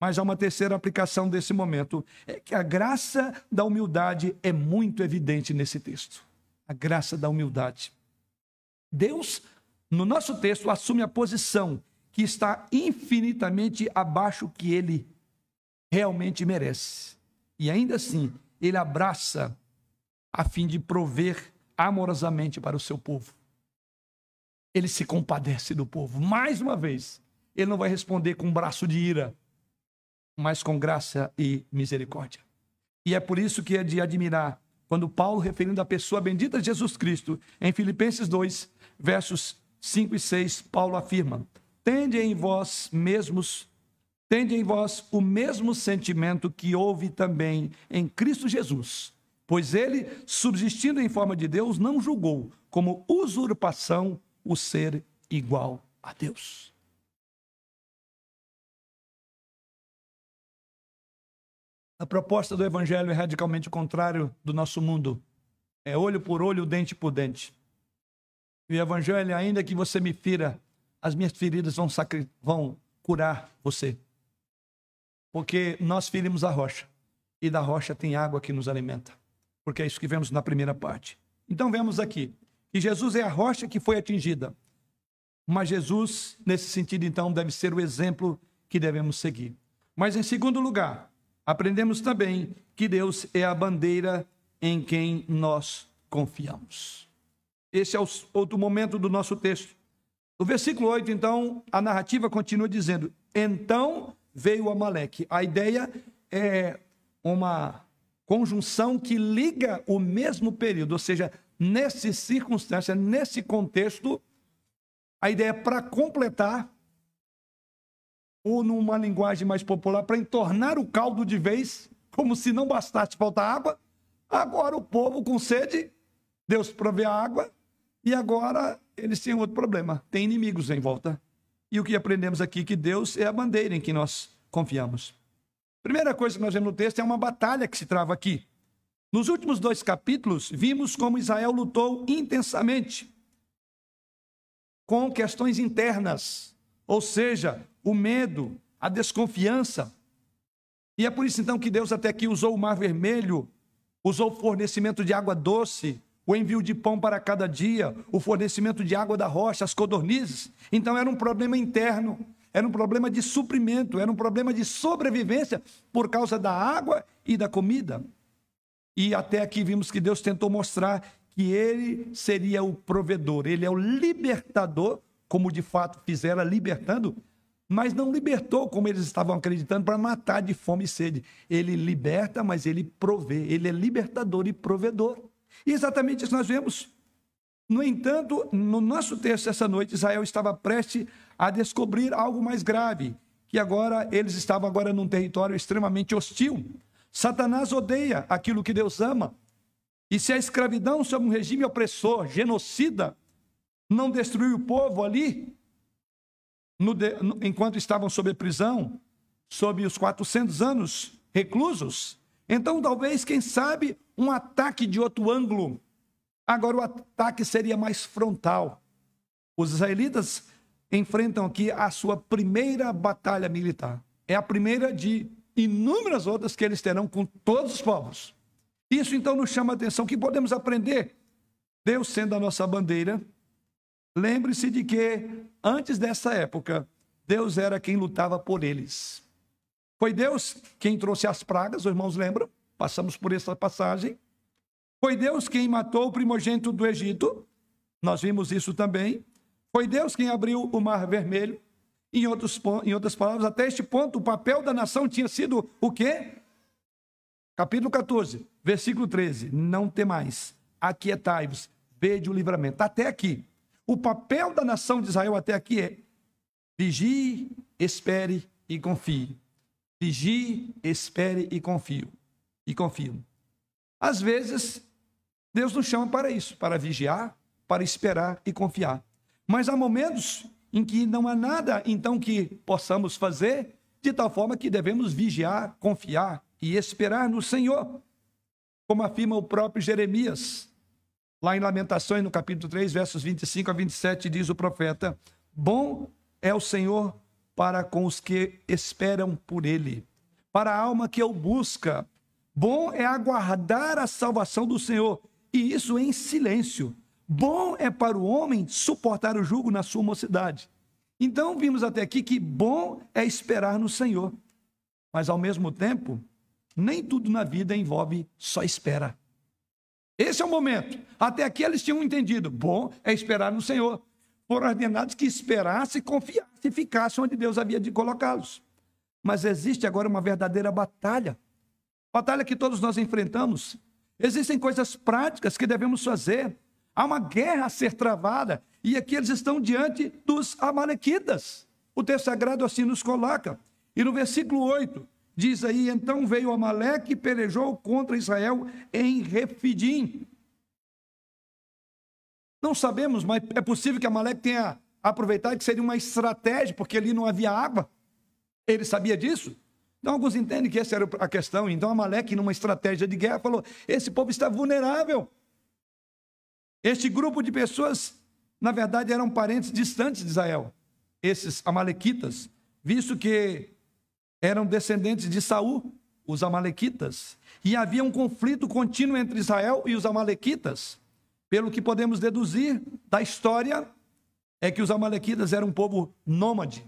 Mas há uma terceira aplicação desse momento, é que a graça da humildade é muito evidente nesse texto. A graça da humildade. Deus, no nosso texto, assume a posição que está infinitamente abaixo que ele realmente merece. E ainda assim, ele abraça a fim de prover amorosamente para o seu povo. Ele se compadece do povo. Mais uma vez, ele não vai responder com um braço de ira, mas com graça e misericórdia. E é por isso que é de admirar quando Paulo, referindo à pessoa bendita Jesus Cristo, em Filipenses 2, versos 5 e 6, Paulo afirma: Tende em vós mesmos, tende em vós o mesmo sentimento que houve também em Cristo Jesus Pois ele, subsistindo em forma de Deus, não julgou como usurpação o ser igual a Deus. A proposta do Evangelho é radicalmente contrário do nosso mundo. É olho por olho, dente por dente. E o Evangelho, ainda que você me fira, as minhas feridas vão, vão curar você. Porque nós ferimos a rocha. E da rocha tem água que nos alimenta. Porque é isso que vemos na primeira parte. Então vemos aqui que Jesus é a rocha que foi atingida. Mas Jesus, nesse sentido, então, deve ser o exemplo que devemos seguir. Mas, em segundo lugar, aprendemos também que Deus é a bandeira em quem nós confiamos. Esse é o outro momento do nosso texto. No versículo 8, então, a narrativa continua dizendo: Então veio Amaleque. A ideia é uma conjunção que liga o mesmo período, ou seja, nessa circunstância, nesse contexto, a ideia é para completar, ou numa linguagem mais popular, para entornar o caldo de vez, como se não bastasse faltar água. Agora o povo com sede, Deus provê a água, e agora eles têm outro problema: tem inimigos em volta. E o que aprendemos aqui que Deus é a bandeira em que nós confiamos. Primeira coisa que nós vemos no texto é uma batalha que se trava aqui. Nos últimos dois capítulos, vimos como Israel lutou intensamente com questões internas, ou seja, o medo, a desconfiança. E é por isso então que Deus até aqui usou o Mar Vermelho, usou o fornecimento de água doce, o envio de pão para cada dia, o fornecimento de água da rocha, as codornizes. Então era um problema interno, era um problema de suprimento, era um problema de sobrevivência por causa da água e da comida. E até aqui vimos que Deus tentou mostrar que ele seria o provedor, ele é o libertador, como de fato fizera libertando, mas não libertou como eles estavam acreditando para matar de fome e sede. Ele liberta, mas ele provê, ele é libertador e provedor. E exatamente isso nós vemos. No entanto, no nosso texto essa noite, Israel estava prestes a descobrir algo mais grave, que agora eles estavam agora num território extremamente hostil. Satanás odeia aquilo que Deus ama. E se a escravidão sob um regime opressor, genocida, não destruiu o povo ali, no no, enquanto estavam sob prisão, sob os 400 anos reclusos, então talvez, quem sabe, um ataque de outro ângulo. Agora o ataque seria mais frontal. Os israelitas enfrentam aqui a sua primeira batalha militar. É a primeira de inúmeras outras que eles terão com todos os povos. Isso então nos chama a atenção que podemos aprender. Deus sendo a nossa bandeira, lembre-se de que antes dessa época, Deus era quem lutava por eles. Foi Deus quem trouxe as pragas, os irmãos lembram? Passamos por essa passagem. Foi Deus quem matou o primogênito do Egito. Nós vimos isso também. Foi Deus quem abriu o Mar Vermelho. Em, outros, em outras palavras, até este ponto, o papel da nação tinha sido o quê? Capítulo 14, versículo 13. Não temais, aquietai-vos, vede o livramento. Até aqui. O papel da nação de Israel até aqui é vigie, espere e confie. Vigie, espere e confio e confio. Às vezes, Deus nos chama para isso, para vigiar, para esperar e confiar. Mas há momentos em que não há nada, então, que possamos fazer, de tal forma que devemos vigiar, confiar e esperar no Senhor. Como afirma o próprio Jeremias, lá em Lamentações, no capítulo 3, versos 25 a 27, diz o profeta: Bom é o Senhor para com os que esperam por ele, para a alma que o busca. Bom é aguardar a salvação do Senhor, e isso em silêncio. Bom é para o homem suportar o jugo na sua mocidade. Então, vimos até aqui que bom é esperar no Senhor. Mas, ao mesmo tempo, nem tudo na vida envolve só espera. Esse é o momento. Até aqui eles tinham entendido. Bom é esperar no Senhor. Foram ordenados que esperassem, confiassem e ficassem onde Deus havia de colocá-los. Mas existe agora uma verdadeira batalha batalha que todos nós enfrentamos. Existem coisas práticas que devemos fazer. Há uma guerra a ser travada e aqui eles estão diante dos Amalequitas. O texto sagrado assim nos coloca. E no versículo 8 diz aí: Então veio Amaleque e pelejou contra Israel em Refidim. Não sabemos, mas é possível que Amaleque tenha aproveitado que seria uma estratégia, porque ali não havia água. Ele sabia disso? Então, alguns entendem que essa era a questão. Então, Amaleque, numa estratégia de guerra, falou: esse povo está vulnerável. Este grupo de pessoas, na verdade, eram parentes distantes de Israel, esses Amalequitas, visto que eram descendentes de Saul, os Amalequitas, e havia um conflito contínuo entre Israel e os Amalequitas. Pelo que podemos deduzir da história, é que os Amalequitas eram um povo nômade,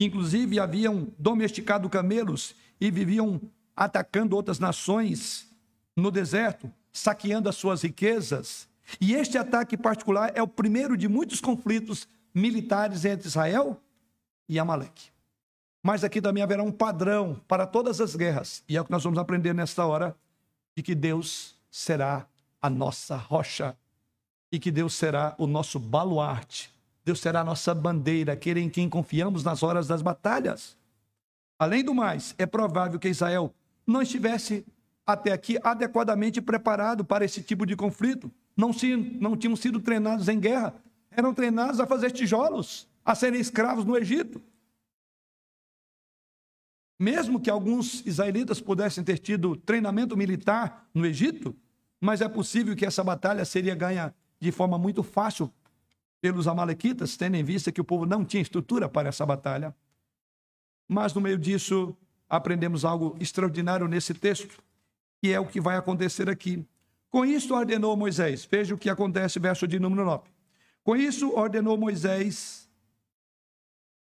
inclusive haviam domesticado camelos e viviam atacando outras nações no deserto, saqueando as suas riquezas. E este ataque particular é o primeiro de muitos conflitos militares entre Israel e Amaleque. Mas aqui também haverá um padrão para todas as guerras, e é o que nós vamos aprender nesta hora, de que Deus será a nossa rocha e que Deus será o nosso baluarte. Deus será a nossa bandeira, aquele em quem confiamos nas horas das batalhas. Além do mais, é provável que Israel não estivesse até aqui adequadamente preparado para esse tipo de conflito. Não, se, não tinham sido treinados em guerra, eram treinados a fazer tijolos, a serem escravos no Egito. Mesmo que alguns israelitas pudessem ter tido treinamento militar no Egito, mas é possível que essa batalha seria ganha de forma muito fácil pelos amalequitas, tendo em vista que o povo não tinha estrutura para essa batalha. Mas no meio disso, aprendemos algo extraordinário nesse texto, que é o que vai acontecer aqui. Com isso ordenou Moisés, veja o que acontece, verso de número 9. Com isso ordenou Moisés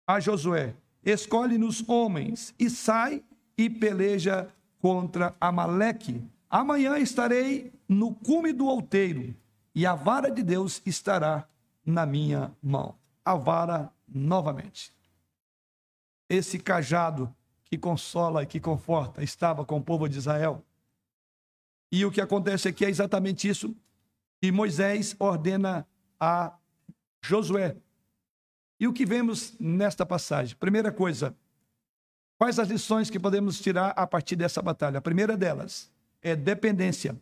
a Josué: escolhe-nos homens e sai e peleja contra Amaleque. Amanhã estarei no cume do outeiro e a vara de Deus estará na minha mão. A vara novamente. Esse cajado que consola e que conforta estava com o povo de Israel. E o que acontece aqui é exatamente isso que Moisés ordena a Josué. E o que vemos nesta passagem? Primeira coisa, quais as lições que podemos tirar a partir dessa batalha? A primeira delas é dependência.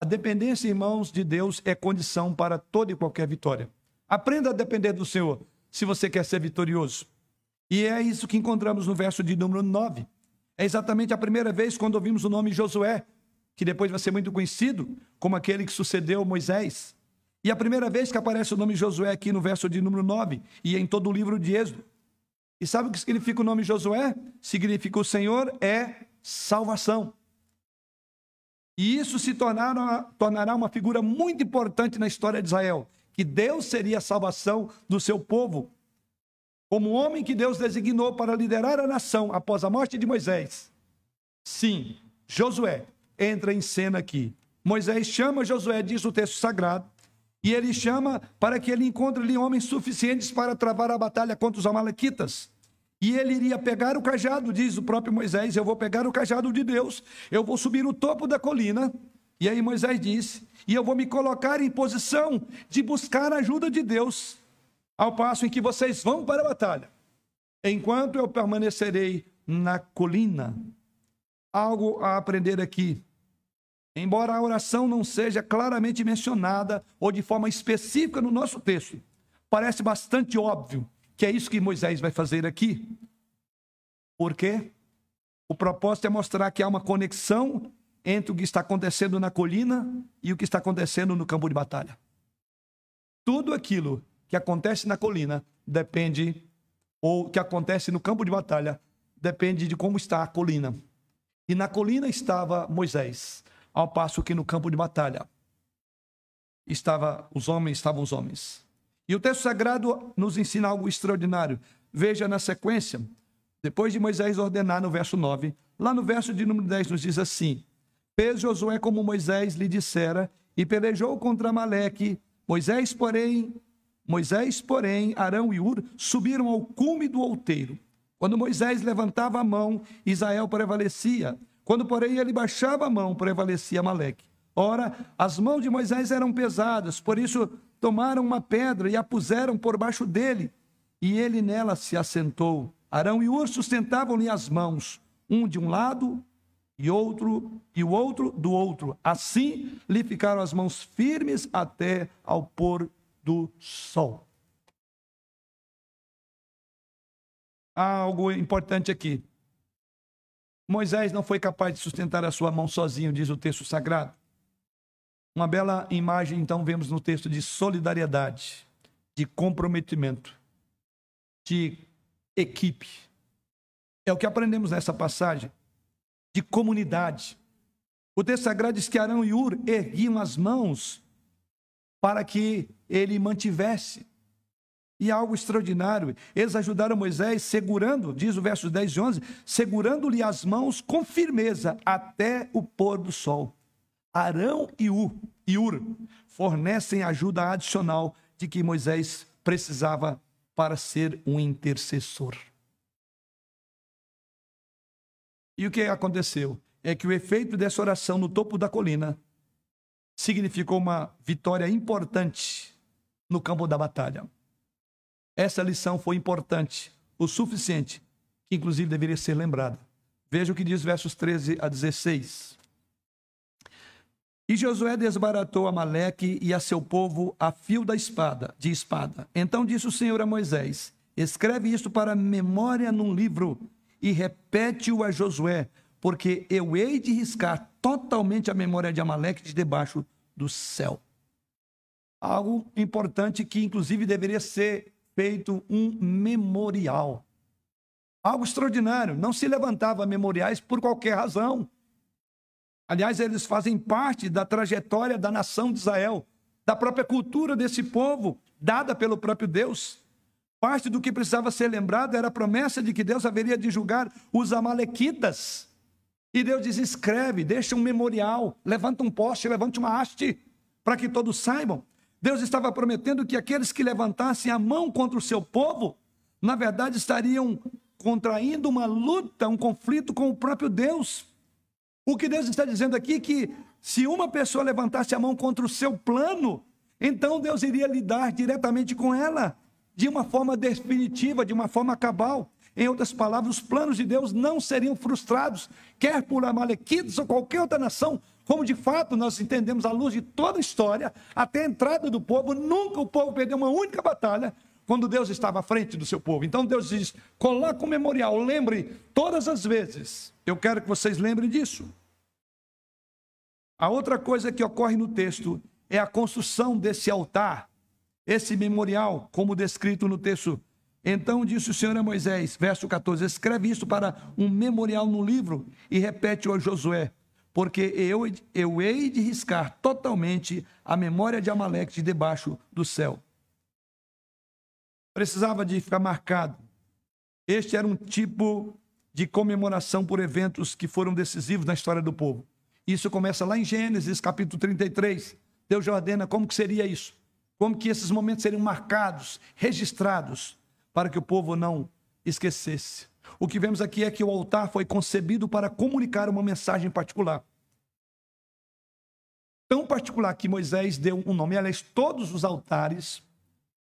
A dependência, irmãos, de Deus é condição para toda e qualquer vitória. Aprenda a depender do Senhor se você quer ser vitorioso. E é isso que encontramos no verso de número 9. É exatamente a primeira vez quando ouvimos o nome Josué, que depois vai ser muito conhecido como aquele que sucedeu Moisés. E a primeira vez que aparece o nome Josué aqui no verso de número 9 e em todo o livro de Êxodo. E sabe o que significa o nome Josué? Significa o Senhor é salvação. E isso se tornará, tornará uma figura muito importante na história de Israel, que Deus seria a salvação do seu povo. Como homem que Deus designou para liderar a nação após a morte de Moisés. Sim, Josué entra em cena aqui. Moisés chama Josué, diz o texto sagrado, e ele chama para que ele encontre ali homens suficientes para travar a batalha contra os Amalequitas. E ele iria pegar o cajado, diz o próprio Moisés: Eu vou pegar o cajado de Deus, eu vou subir o topo da colina. E aí Moisés disse: E eu vou me colocar em posição de buscar a ajuda de Deus, ao passo em que vocês vão para a batalha, enquanto eu permanecerei na colina. Algo a aprender aqui. Embora a oração não seja claramente mencionada ou de forma específica no nosso texto, parece bastante óbvio que é isso que Moisés vai fazer aqui. Por quê? O propósito é mostrar que há uma conexão entre o que está acontecendo na colina e o que está acontecendo no campo de batalha. Tudo aquilo que acontece na colina depende, ou que acontece no campo de batalha, depende de como está a colina. E na colina estava Moisés ao passo que no campo de batalha estava os homens, estavam os homens. E o texto sagrado nos ensina algo extraordinário. Veja na sequência, depois de Moisés ordenar no verso 9, lá no verso de número 10 nos diz assim: Fez Josué como Moisés lhe dissera e pelejou contra Maleque. Moisés, porém, Moisés, porém, Arão e Ur subiram ao cume do outeiro. Quando Moisés levantava a mão, Israel prevalecia. Quando, porém, ele baixava a mão, prevalecia Maleque. Ora, as mãos de Moisés eram pesadas, por isso tomaram uma pedra e a puseram por baixo dele, e ele nela se assentou. Arão e Ur sustentavam-lhe as mãos, um de um lado e outro e o outro do outro. Assim lhe ficaram as mãos firmes até ao pôr do sol. Há algo importante aqui. Moisés não foi capaz de sustentar a sua mão sozinho, diz o texto sagrado. Uma bela imagem, então, vemos no texto de solidariedade, de comprometimento, de equipe. É o que aprendemos nessa passagem, de comunidade. O texto sagrado diz que Arão e Ur erguiam as mãos para que ele mantivesse e algo extraordinário. Eles ajudaram Moisés segurando, diz o verso 10 e 11, segurando-lhe as mãos com firmeza até o pôr do sol. Arão e Ur, fornecem ajuda adicional de que Moisés precisava para ser um intercessor. E o que aconteceu? É que o efeito dessa oração no topo da colina significou uma vitória importante no campo da batalha. Essa lição foi importante, o suficiente, que inclusive deveria ser lembrada. Veja o que diz versos 13 a 16. E Josué desbaratou Amaleque e a seu povo a fio da espada, de espada. Então disse o Senhor a Moisés: Escreve isto para memória num livro e repete-o a Josué, porque eu hei de riscar totalmente a memória de Amaleque de debaixo do céu. Algo importante que inclusive deveria ser feito um memorial. Algo extraordinário. Não se levantava memoriais por qualquer razão. Aliás, eles fazem parte da trajetória da nação de Israel, da própria cultura desse povo, dada pelo próprio Deus. Parte do que precisava ser lembrado era a promessa de que Deus haveria de julgar os Amalequitas. E Deus diz: escreve, deixa um memorial, levanta um poste, levante uma haste, para que todos saibam. Deus estava prometendo que aqueles que levantassem a mão contra o seu povo, na verdade estariam contraindo uma luta, um conflito com o próprio Deus. O que Deus está dizendo aqui é que se uma pessoa levantasse a mão contra o seu plano, então Deus iria lidar diretamente com ela, de uma forma definitiva, de uma forma cabal. Em outras palavras, os planos de Deus não seriam frustrados, quer por Amalequitas ou qualquer outra nação, como de fato nós entendemos à luz de toda a história, até a entrada do povo, nunca o povo perdeu uma única batalha quando Deus estava à frente do seu povo. Então Deus diz: coloque um memorial, lembre todas as vezes. Eu quero que vocês lembrem disso. A outra coisa que ocorre no texto é a construção desse altar, esse memorial, como descrito no texto. Então disse o Senhor a Moisés, verso 14: escreve isso para um memorial no livro e repete-o a Josué porque eu, eu hei de riscar totalmente a memória de Amaleque de debaixo do céu. Precisava de ficar marcado. Este era um tipo de comemoração por eventos que foram decisivos na história do povo. Isso começa lá em Gênesis, capítulo 33. Deus ordena como que seria isso. Como que esses momentos seriam marcados, registrados, para que o povo não esquecesse. O que vemos aqui é que o altar foi concebido para comunicar uma mensagem particular. Tão particular que Moisés deu um nome. Aliás, todos os altares,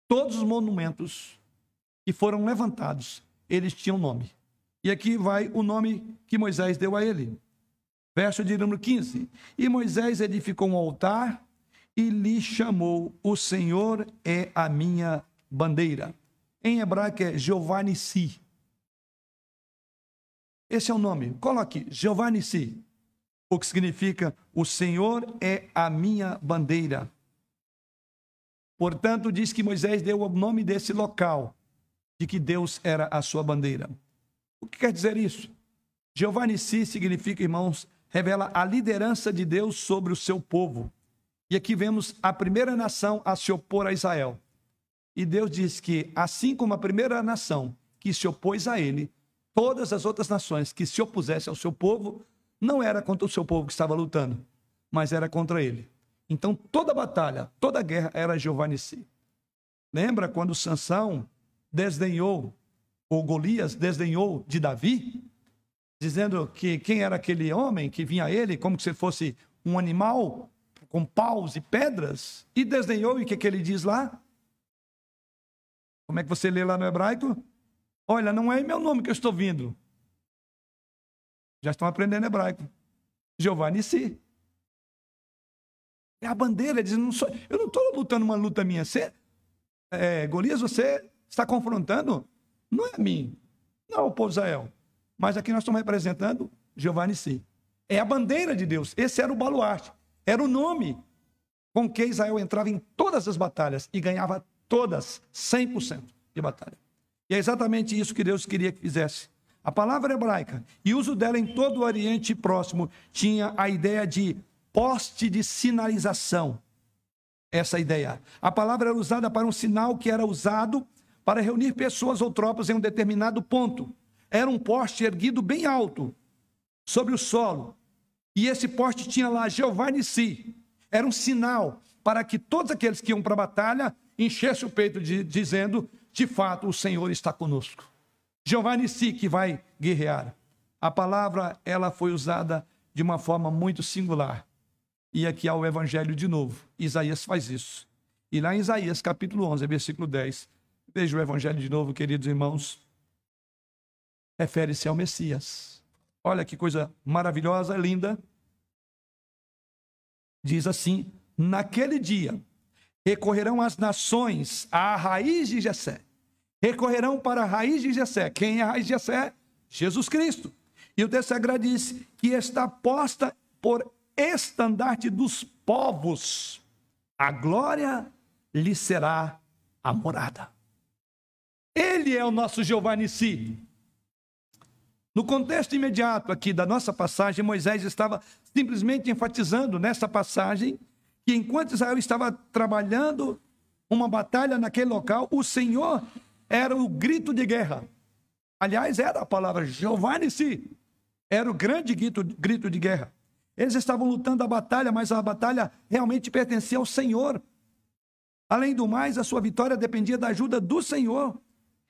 todos os monumentos que foram levantados, eles tinham nome. E aqui vai o nome que Moisés deu a ele. Verso de número 15. E Moisés edificou um altar e lhe chamou: O Senhor é a minha bandeira. Em hebraico é Jeová Nissi. Esse é o nome. Coloque Jeová Nissi, o que significa o Senhor é a minha bandeira. Portanto, diz que Moisés deu o nome desse local, de que Deus era a sua bandeira. O que quer dizer isso? Jeová Nissi significa, irmãos, revela a liderança de Deus sobre o seu povo. E aqui vemos a primeira nação a se opor a Israel. E Deus diz que, assim como a primeira nação que se opôs a ele, Todas as outras nações que se opusessem ao seu povo não era contra o seu povo que estava lutando, mas era contra ele. Então toda batalha, toda guerra era Jeová Nissi. Lembra quando Sansão desdenhou, ou Golias desdenhou de Davi, dizendo que quem era aquele homem que vinha a ele como se fosse um animal com paus e pedras, e desdenhou, e o que, que ele diz lá? Como é que você lê lá no hebraico? Olha, não é meu nome que eu estou vindo. Já estão aprendendo hebraico. Jeová Nissi. É a bandeira, diz, não sou, eu não estou lutando uma luta minha. Você, é, Golias, você está confrontando, não é a mim, não é o povo Israel. Mas aqui nós estamos representando Jeová Nissi. É a bandeira de Deus. Esse era o baluarte. Era o nome com que Israel entrava em todas as batalhas e ganhava todas, 100% de batalha. E é exatamente isso que Deus queria que fizesse. A palavra hebraica e uso dela em todo o Oriente Próximo tinha a ideia de poste de sinalização. Essa ideia. A palavra era usada para um sinal que era usado para reunir pessoas ou tropas em um determinado ponto. Era um poste erguido bem alto sobre o solo. E esse poste tinha lá Jeová Nissi. Era um sinal para que todos aqueles que iam para a batalha enchessem o peito de, dizendo: de fato, o Senhor está conosco. Jeová Nissi que vai guerrear. A palavra ela foi usada de uma forma muito singular. E aqui há o evangelho de novo. Isaías faz isso. E lá em Isaías, capítulo 11, versículo 10, veja o evangelho de novo, queridos irmãos. Refere-se ao Messias. Olha que coisa maravilhosa, linda. Diz assim: Naquele dia recorrerão as nações à raiz de Jessé. Recorrerão para a raiz de Jessé. Quem é a raiz de Jessé? Jesus Cristo. E o texto sagrado diz que está posta por estandarte dos povos, a glória lhe será a morada. Ele é o nosso Jeová Nissi. No contexto imediato aqui da nossa passagem, Moisés estava simplesmente enfatizando nessa passagem que enquanto Israel estava trabalhando uma batalha naquele local, o Senhor era o grito de guerra. Aliás, era a palavra Jeová Nissi. Era o grande grito, grito de guerra. Eles estavam lutando a batalha, mas a batalha realmente pertencia ao Senhor. Além do mais, a sua vitória dependia da ajuda do Senhor.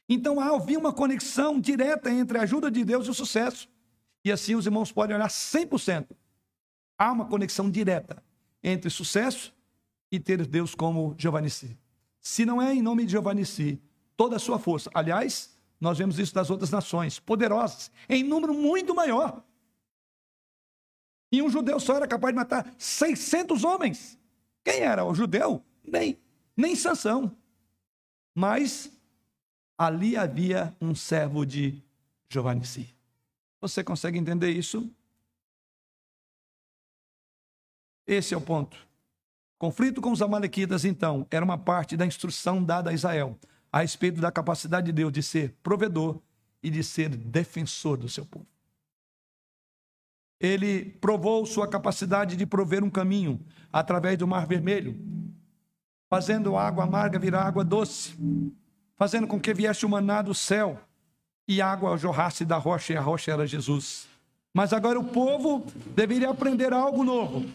Então havia uma conexão direta entre a ajuda de Deus e o sucesso. E assim os irmãos podem olhar 100%. Há uma conexão direta entre sucesso e ter Deus como Giovannici. Se não é em nome de Giovannici, toda a sua força. Aliás, nós vemos isso das outras nações, poderosas, em número muito maior. E um judeu só era capaz de matar 600 homens. Quem era o judeu? Nem, nem Sansão. Mas ali havia um servo de Giovanni. Você consegue entender isso? Esse é o ponto. Conflito com os amalequitas, então, era uma parte da instrução dada a Israel a respeito da capacidade de Deus de ser provedor e de ser defensor do seu povo. Ele provou sua capacidade de prover um caminho através do Mar Vermelho, fazendo a água amarga virar água doce, fazendo com que viesse o maná do céu e água jorrasse da rocha, e a rocha era Jesus. Mas agora o povo deveria aprender algo novo.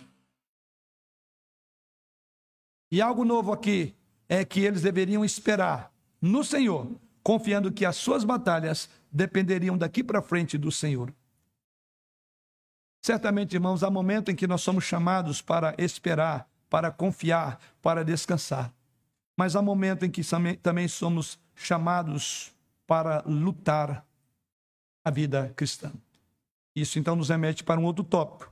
E algo novo aqui é que eles deveriam esperar no Senhor, confiando que as suas batalhas dependeriam daqui para frente do Senhor. Certamente, irmãos, há momento em que nós somos chamados para esperar, para confiar, para descansar. Mas há momento em que também somos chamados para lutar a vida cristã. Isso então nos remete para um outro tópico.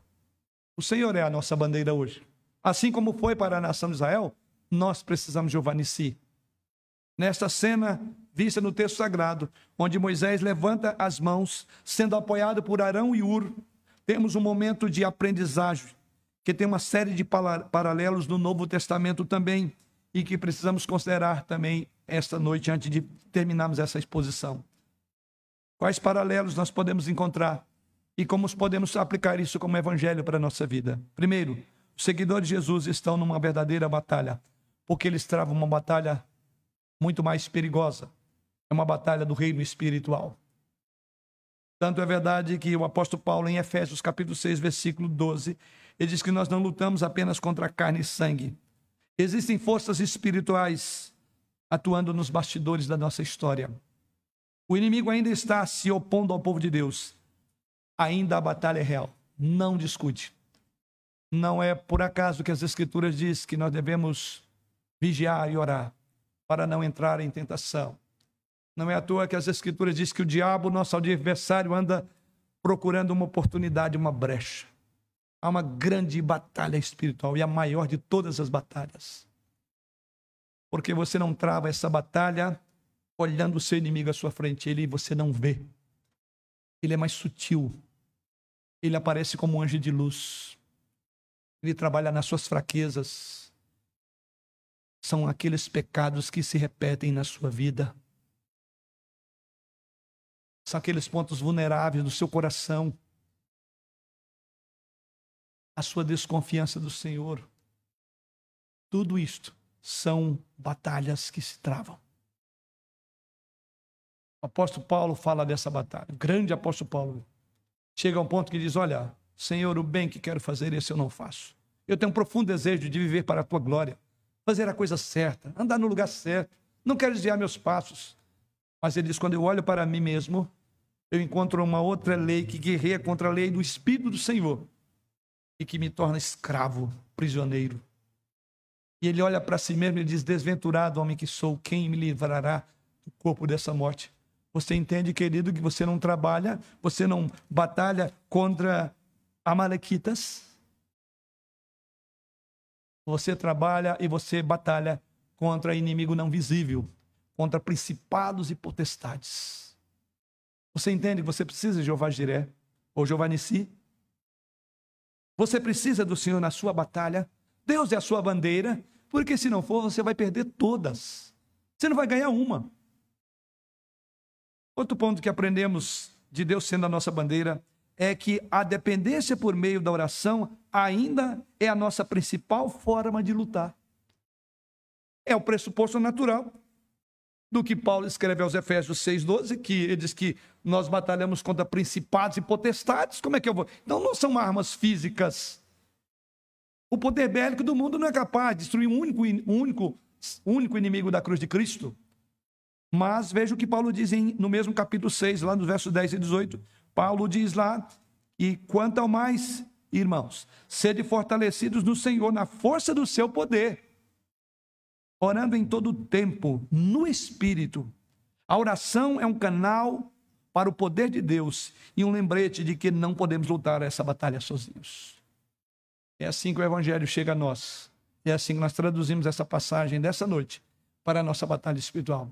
O Senhor é a nossa bandeira hoje. Assim como foi para a nação de Israel, nós precisamos de Giovanni Nesta cena vista no texto sagrado, onde Moisés levanta as mãos, sendo apoiado por Arão e Ur, temos um momento de aprendizagem, que tem uma série de paralelos no Novo Testamento também, e que precisamos considerar também esta noite, antes de terminarmos essa exposição. Quais paralelos nós podemos encontrar e como podemos aplicar isso como evangelho para a nossa vida? Primeiro, os seguidores de Jesus estão numa verdadeira batalha, porque eles travam uma batalha muito mais perigosa. É uma batalha do reino espiritual. Tanto é verdade que o apóstolo Paulo, em Efésios capítulo 6, versículo 12, ele diz que nós não lutamos apenas contra carne e sangue. Existem forças espirituais atuando nos bastidores da nossa história. O inimigo ainda está se opondo ao povo de Deus. Ainda a batalha é real. Não discute. Não é por acaso que as escrituras diz que nós devemos vigiar e orar para não entrar em tentação. Não é à toa que as Escrituras diz que o diabo, nosso adversário, anda procurando uma oportunidade, uma brecha. Há uma grande batalha espiritual e a maior de todas as batalhas. Porque você não trava essa batalha olhando o seu inimigo à sua frente, ele você não vê. Ele é mais sutil. Ele aparece como um anjo de luz. Ele trabalha nas suas fraquezas. São aqueles pecados que se repetem na sua vida. São aqueles pontos vulneráveis do seu coração a sua desconfiança do Senhor. Tudo isto são batalhas que se travam. O apóstolo Paulo fala dessa batalha. O grande apóstolo Paulo chega a um ponto que diz: Olha, Senhor, o bem que quero fazer, esse eu não faço. Eu tenho um profundo desejo de viver para a tua glória, fazer a coisa certa, andar no lugar certo. Não quero desviar meus passos. Mas ele diz: quando eu olho para mim mesmo, eu encontro uma outra lei que guerreia contra a lei do Espírito do Senhor e que me torna escravo, prisioneiro. E ele olha para si mesmo e diz: Desventurado homem que sou, quem me livrará do corpo dessa morte? Você entende, querido, que você não trabalha, você não batalha contra amalequitas? Você trabalha e você batalha contra inimigo não visível, contra principados e potestades. Você entende que você precisa de Jeová Jiré ou Jeová Nissi? Você precisa do Senhor na sua batalha. Deus é a sua bandeira, porque se não for, você vai perder todas. Você não vai ganhar uma. Outro ponto que aprendemos de Deus sendo a nossa bandeira é que a dependência por meio da oração ainda é a nossa principal forma de lutar. É o pressuposto natural do que Paulo escreve aos Efésios 6,12, que ele diz que nós batalhamos contra principados e potestades. Como é que eu vou? Então não são armas físicas. O poder bélico do mundo não é capaz de destruir um único, único, único inimigo da cruz de Cristo. Mas veja o que Paulo diz em, no mesmo capítulo 6, lá nos versos 10 e 18. Paulo diz lá, e quanto ao mais, irmãos, sede fortalecidos no Senhor, na força do seu poder orando em todo o tempo, no Espírito. A oração é um canal para o poder de Deus e um lembrete de que não podemos lutar essa batalha sozinhos. É assim que o Evangelho chega a nós. É assim que nós traduzimos essa passagem dessa noite para a nossa batalha espiritual.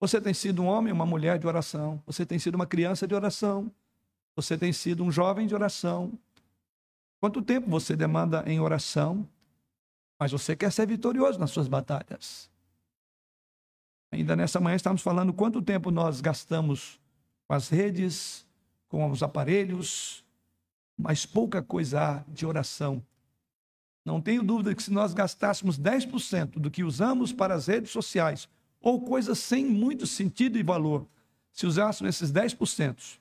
Você tem sido um homem, uma mulher de oração. Você tem sido uma criança de oração. Você tem sido um jovem de oração. Quanto tempo você demanda em oração? Mas você quer ser vitorioso nas suas batalhas. Ainda nessa manhã estamos falando quanto tempo nós gastamos com as redes, com os aparelhos, mas pouca coisa há de oração. Não tenho dúvida que se nós gastássemos 10% do que usamos para as redes sociais, ou coisas sem muito sentido e valor, se usássemos esses 10%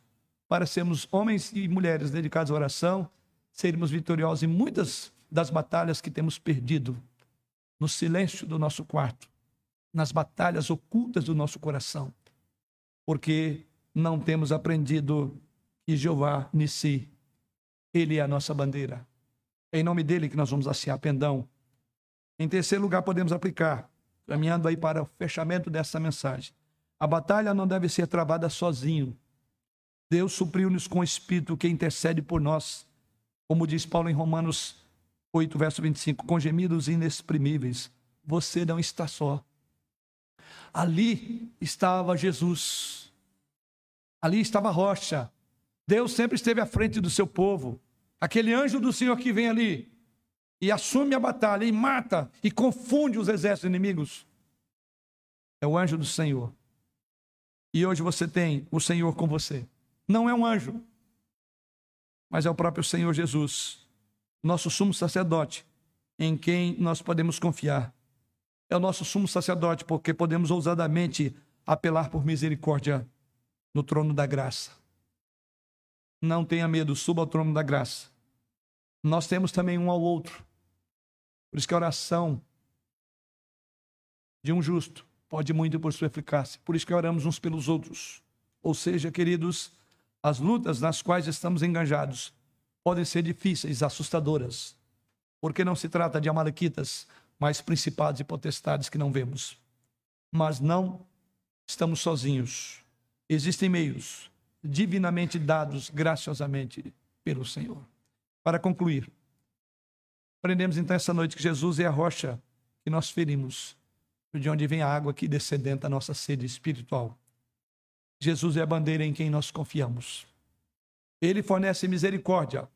para sermos homens e mulheres dedicados à oração, seríamos vitoriosos em muitas das batalhas que temos perdido no silêncio do nosso quarto, nas batalhas ocultas do nosso coração, porque não temos aprendido que Jeová Nissi, ele é a nossa bandeira. É em nome dele que nós vamos assear pendão. Em terceiro lugar, podemos aplicar, caminhando aí para o fechamento dessa mensagem. A batalha não deve ser travada sozinho. Deus supriu-nos com o Espírito que intercede por nós. Como diz Paulo em Romanos 8, verso 25, com gemidos inexprimíveis, você não está só. Ali estava Jesus. Ali estava a rocha. Deus sempre esteve à frente do seu povo. Aquele anjo do Senhor que vem ali e assume a batalha e mata e confunde os exércitos inimigos. É o anjo do Senhor. E hoje você tem o Senhor com você. Não é um anjo, mas é o próprio Senhor Jesus nosso sumo sacerdote, em quem nós podemos confiar. É o nosso sumo sacerdote, porque podemos ousadamente apelar por misericórdia no trono da graça. Não tenha medo, suba ao trono da graça. Nós temos também um ao outro. Por isso que a oração de um justo pode muito por sua eficácia. Por isso que oramos uns pelos outros. Ou seja, queridos, as lutas nas quais estamos engajados podem ser difíceis, assustadoras, porque não se trata de amalequitas, mas principados e potestades que não vemos. Mas não estamos sozinhos. Existem meios divinamente dados graciosamente pelo Senhor. Para concluir, aprendemos então essa noite que Jesus é a rocha que nós ferimos, de onde vem a água que descedenta a nossa sede espiritual. Jesus é a bandeira em quem nós confiamos. Ele fornece misericórdia,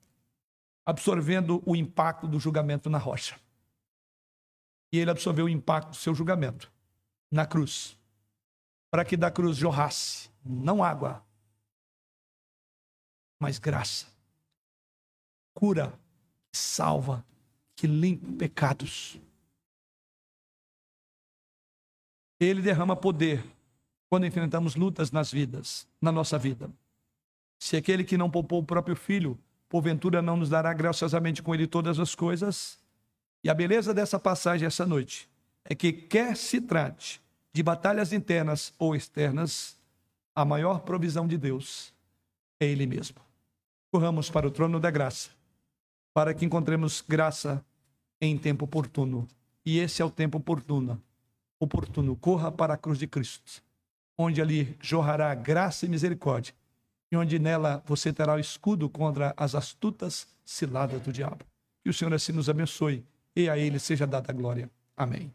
absorvendo o impacto do julgamento na rocha. E ele absorveu o impacto do seu julgamento na cruz, para que da cruz jorrasse não água, mas graça, cura, salva, que limpa pecados. Ele derrama poder quando enfrentamos lutas nas vidas, na nossa vida. Se aquele que não poupou o próprio filho, porventura não nos dará graciosamente com ele todas as coisas? E a beleza dessa passagem essa noite é que, quer se trate de batalhas internas ou externas, a maior provisão de Deus é Ele mesmo. Corramos para o trono da graça, para que encontremos graça em tempo oportuno. E esse é o tempo oportuno. Oportuno. Corra para a cruz de Cristo, onde ali jorrará graça e misericórdia, e onde nela você terá o escudo contra as astutas ciladas do diabo. Que o Senhor assim nos abençoe e a Ele seja dada a glória. Amém.